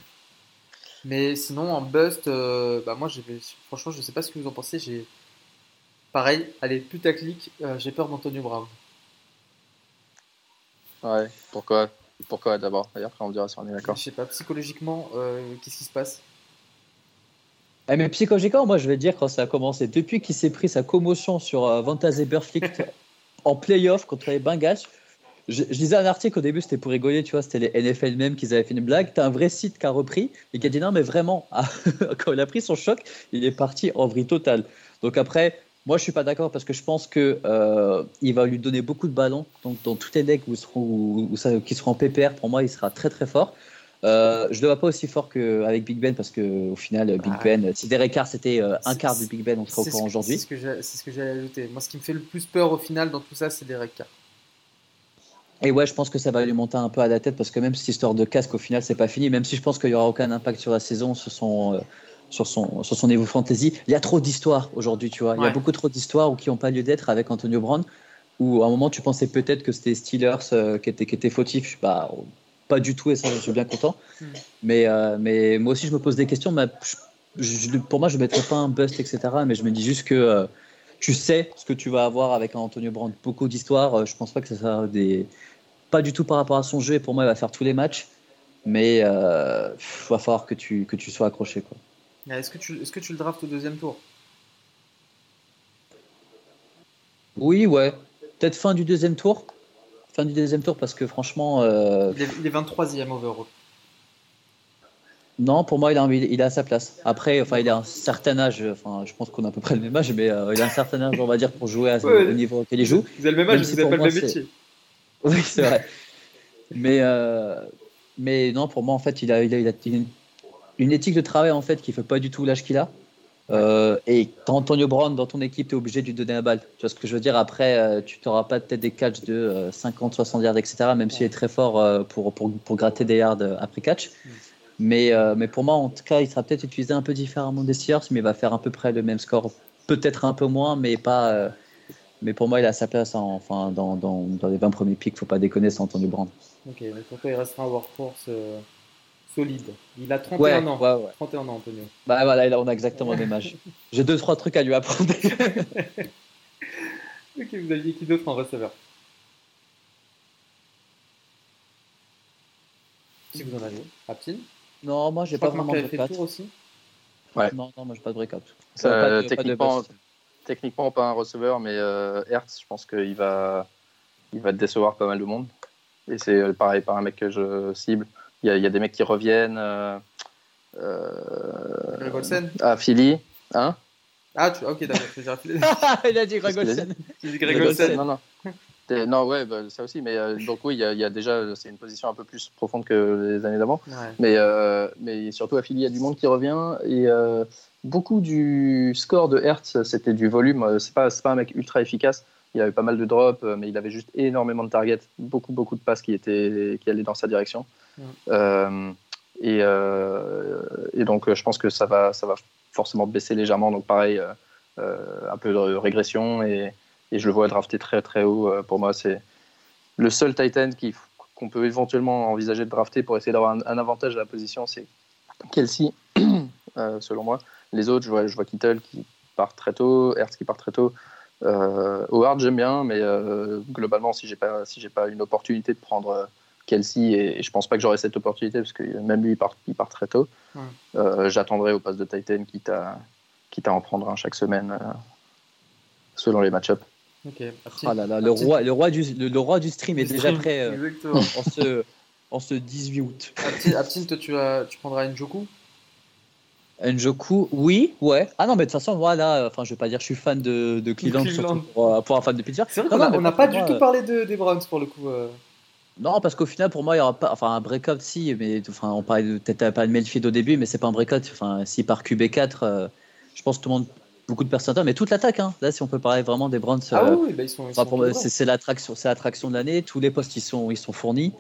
Speaker 1: Mais sinon, en bust, bah moi, franchement, je sais pas ce que vous en pensez. J'ai pareil, allez, putaclic, j'ai peur d'Antonio Brown.
Speaker 2: Ouais, pourquoi Pourquoi d'abord Et après, on dira si on est d'accord.
Speaker 1: Je sais pas, psychologiquement, qu'est-ce qui se passe?
Speaker 3: Eh, mais psychologiquement, moi je vais dire quand ça a commencé, depuis qu'il s'est pris sa commotion sur euh, Vantaz en playoff contre les Bengals, je, lisais un article au début, c'était pour rigoler, tu vois, c'était les NFL même qui avaient fait une blague. T'as un vrai site qui a repris et qui a dit non, mais vraiment, quand il a pris son choc, il est parti en vrille totale. Donc après, moi je suis pas d'accord parce que je pense que euh, il va lui donner beaucoup de ballons. Donc dans tous les decks où, où, où, qui seront en PPR, pour moi, il sera très très fort. Euh, je ne le vois pas aussi fort qu'avec Big Ben parce qu'au final, Big ah Ben, si Derek Carr c'était euh, un quart du Big Ben, on serait au courant aujourd'hui.
Speaker 1: C'est ce que j'allais ajouter. Moi, ce qui me fait le plus peur au final dans tout ça, c'est Derek Carr.
Speaker 3: Et ouais, je pense que ça va lui monter un peu à la tête parce que même cette histoire de casque, au final, c'est pas fini. Même si je pense qu'il n'y aura aucun impact sur la saison, sur son, euh, sur son, sur son niveau fantasy. Il y a trop d'histoires aujourd'hui, tu vois. Il y a beaucoup trop d'histoires qui n'ont pas lieu d'être avec Antonio Brown. Où à un moment, tu pensais peut-être que c'était Steelers euh, qui, était, qui était fautif. Bah, pas du tout, et ça, je suis bien content. Hmm. Mais, euh, mais moi aussi, je me pose des questions. Mais pour moi, je ne mettrais pas un bust, etc. Mais je me dis juste que tu sais ce que tu vas avoir avec un Antonio Brand. Beaucoup d'histoires. Euh, je pense pas que ça sera des. Pas du tout par rapport à son jeu. Et pour moi, il va faire tous les matchs. Mais il euh, va falloir que tu, que tu sois accroché.
Speaker 1: Est-ce que, tu, est que tu le draftes au deuxième tour?
Speaker 3: Oui, ouais. Peut-être fin du deuxième tour. Fin du deuxième tour parce que franchement. Euh...
Speaker 1: Il, est, 23e overall.
Speaker 3: Non, pour moi, il a, il a sa place. Après, enfin, il a un certain âge. Enfin, je pense qu'on a à peu près le même âge, mais euh, il a un certain âge, on va dire, pour jouer à, au niveau auquel il joue.
Speaker 1: Vous avez le même âge, vous n'avez pas le même métier.
Speaker 3: Oui, c'est vrai. mais, euh, mais non, pour moi, en fait, il a, il a, il a une, éthique de travail en fait qui fait pas du tout l'âge qu'il a. Euh, et quand Antonio Brown dans ton équipe, tu es obligé de lui donner la balle. Tu vois ce que je veux dire Après, tu n'auras pas peut-être des catchs de 50, 60 yards, etc. Même s'il est très fort pour, pour, pour, gratter des yards après catch. Mm. Mais, euh, mais pour moi, en tout cas, il sera peut-être utilisé un peu différemment des Steelers, mais il va faire à peu près le même score. Peut-être un peu moins, mais pas. Euh, mais pour moi, il a sa place enfin, dans, dans, dans, les 20 premiers pics. faut pas déconner sans Antonio Brand.
Speaker 1: Ok, mais pour toi, il restera un workforce euh, solide. Il a 31 ans. Ouais, ouais. 31 ans, Antonio.
Speaker 3: Bah voilà, là, on a exactement le même âge. J'ai deux, trois trucs à lui apprendre.
Speaker 1: ok, vous aviez qui d'autre en receveur? Si vous en avez.
Speaker 3: Non, moi j'ai pas vraiment de breakout.
Speaker 1: aussi
Speaker 2: Ouais.
Speaker 3: Non, non, moi j'ai pas de breakout.
Speaker 2: techniquement, pas techniquement, pas un receveur, mais euh, Hertz, je pense qu'il va, il va décevoir pas mal de monde. Et c'est euh, pareil, par un mec que je cible. Il y a, y a des mecs qui reviennent. Euh,
Speaker 1: euh,
Speaker 2: à Philly. Hein
Speaker 1: ah, tu... ok, d'accord.
Speaker 3: il a dit Greg Olsen.
Speaker 1: Il a dit Greg Olsen.
Speaker 2: Non, non. Non, ouais, bah, ça aussi. Mais euh, donc, oui, il y, a déjà, c'est une position un peu plus profonde que les années d'avant. Mais, euh, mais surtout, affilié à du monde qui revient. Et euh, beaucoup du score de Hertz, c'était du volume. C'est pas, pas un mec ultra efficace. Il avait pas mal de drops, mais il avait juste énormément de targets. Beaucoup, beaucoup de passes qui, étaient, qui allaient dans sa direction. Et, et, donc, je pense que ça va, ça va forcément baisser légèrement. Donc, pareil, un peu de régression. Et je le vois drafter très très haut. Euh, pour moi, c'est le seul Titan qu'on peut éventuellement envisager de drafter pour essayer d'avoir un, avantage à la position, c'est Kelsey, euh, selon moi. Les autres, je vois, je vois Kittle qui part très tôt, Hertz qui part très tôt. Euh, j'aime bien, mais globalement, si j'ai pas, si j'ai pas une opportunité de prendre Kelsey, et, je pense pas que j'aurai cette opportunité parce que même lui, il part, il part très tôt, j'attendrai au poste de Titan, quitte à, quitte à en prendre un chaque semaine selon les match-ups.
Speaker 3: Ah là là, le, roi, le, roi du, le, roi du stream est déjà prêt euh, en, ce, en ce 18 août.
Speaker 1: Aptine, toi, tu, vas, tu prendras Njoku?
Speaker 3: Njoku, oui, ouais. Ah non, mais de toute façon, moi, là, enfin, je vais pas dire que je suis fan de, de Cleveland, Pour, pour, un fan de Pittsburgh.
Speaker 1: C'est vrai qu'on n'a pas du tout parlé de, des Browns pour le coup. Euh.
Speaker 3: Non, parce qu'au final, pour moi, il y aura pas. Enfin, un breakout, si, mais enfin, on parlait peut-être pas de Melfield au début, mais c'est pas un breakout. Enfin, si par QB4, euh, je pense que tout le monde beaucoup de personnes, mais toute l'attaque. Hein. Là, si on peut parler vraiment des Browns,
Speaker 1: ah oui, bah, ils sont,
Speaker 3: c'est l'attraction, c'est l'attraction de l'année. Tous les postes ils sont, ils sont fournis.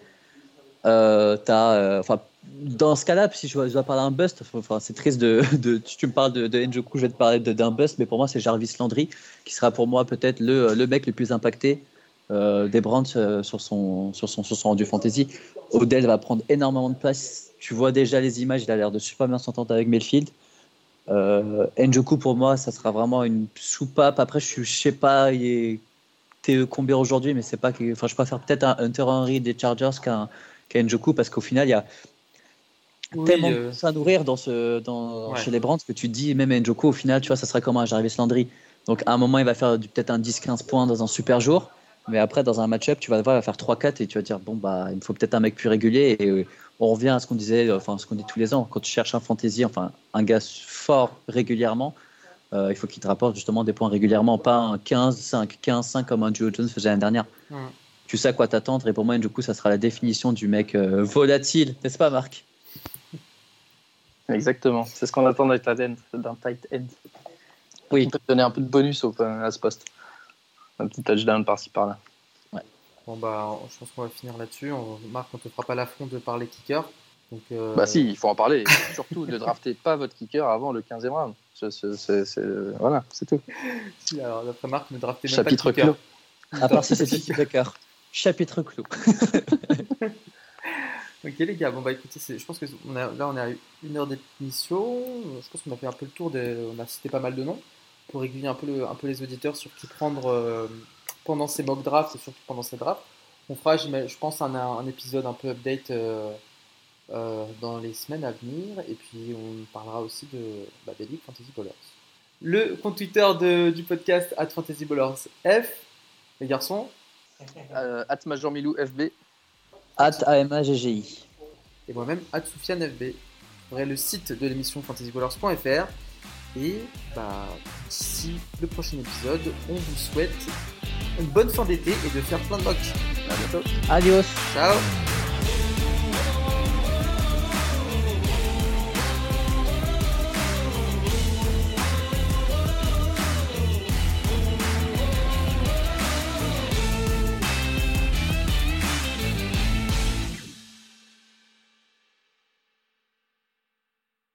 Speaker 3: Euh, as, euh, enfin, dans ce cas-là, si je dois, parler d'un bust, enfin, c'est triste de, de, Tu me parles de, de Njoku, je vais te parler d'un bust, mais pour moi, c'est Jarvis Landry qui sera pour moi peut-être le, le mec le plus impacté euh, des brands sur, son, sur, son, sur son rendu fantasy. Odell va prendre énormément de place. Tu vois déjà les images, il a l'air de super bien s'entendre avec Melfield. Euh, Njoku, pour moi, ça sera vraiment une soupape. Après, je ne sais pas il est combien aujourd'hui, mais c'est pas que. Enfin, je préfère peut-être un Hunter Henry des Chargers qu'un qu Njoku parce qu'au final, il y a tellement euh... à nourrir dans ce, dans, chez les Brands que tu te dis, même Njoku, au final, tu vois, ça sera comme un Jarvis Landry. Donc, à un moment, il va faire peut-être un 10-15 points dans un super jour. Mais après, dans un match-up, tu vas voir, il va faire 3-4 et tu vas dire, bon, bah, il me faut peut-être un mec plus régulier. Et euh, on revient à ce qu'on disait, enfin, ce qu'on dit tous les ans. Quand tu cherches un fantasy, enfin, un gars fort régulièrement, euh, il faut qu'il te rapporte justement des points régulièrement, pas un 15-5, 15-5 comme un Joe Jones faisait l'année dernière. Tu sais à quoi t'attendre et pour moi, du coup, ça sera la définition du mec euh, volatile, n'est-ce pas, Marc?
Speaker 2: Exactement, c'est ce qu'on attend d'un tight end. Oui. On peut donner un peu de bonus au, à ce poste un petit touchdown par-ci par-là.
Speaker 1: Ouais. Bon, bah, je pense qu'on va finir là-dessus. On... Marc, on te fera pas l'affront de parler kicker. Donc, euh...
Speaker 2: Bah, si, il faut en parler. surtout, ne draftez pas votre kicker avant le 15e round. C'est, Voilà, c'est tout.
Speaker 1: Si, alors, d'après Marc, ne draftez même
Speaker 2: Chapitre
Speaker 1: pas le kicker.
Speaker 3: Clos. À part si c'est d'accord. Chapitre clos.
Speaker 1: ok les gars, bon bah écoutez, je pense que on a, là on a une heure d'émission. Je pense qu'on a fait un peu le tour, de, on a cité pas mal de noms pour aiguiller un peu, le, un peu les auditeurs sur qui prendre euh, pendant ces mock drafts et surtout pendant ces drafts. On fera, je pense, un, un épisode un peu update euh, euh, dans les semaines à venir. Et puis, on parlera aussi de, bah, des League Fantasy Ballers. Le compte Twitter de, du podcast at Fantasy Ballers F, les garçons
Speaker 2: At Majormilou FB.
Speaker 3: At AMAGGI.
Speaker 1: Et moi-même, at Soufiane FB. Vous le site de l'émission fantasyballers.fr. Et bah, d'ici le prochain épisode, on vous souhaite une bonne fin d'été et de faire plein de mocs.
Speaker 2: À bientôt.
Speaker 3: Adios.
Speaker 1: Ciao.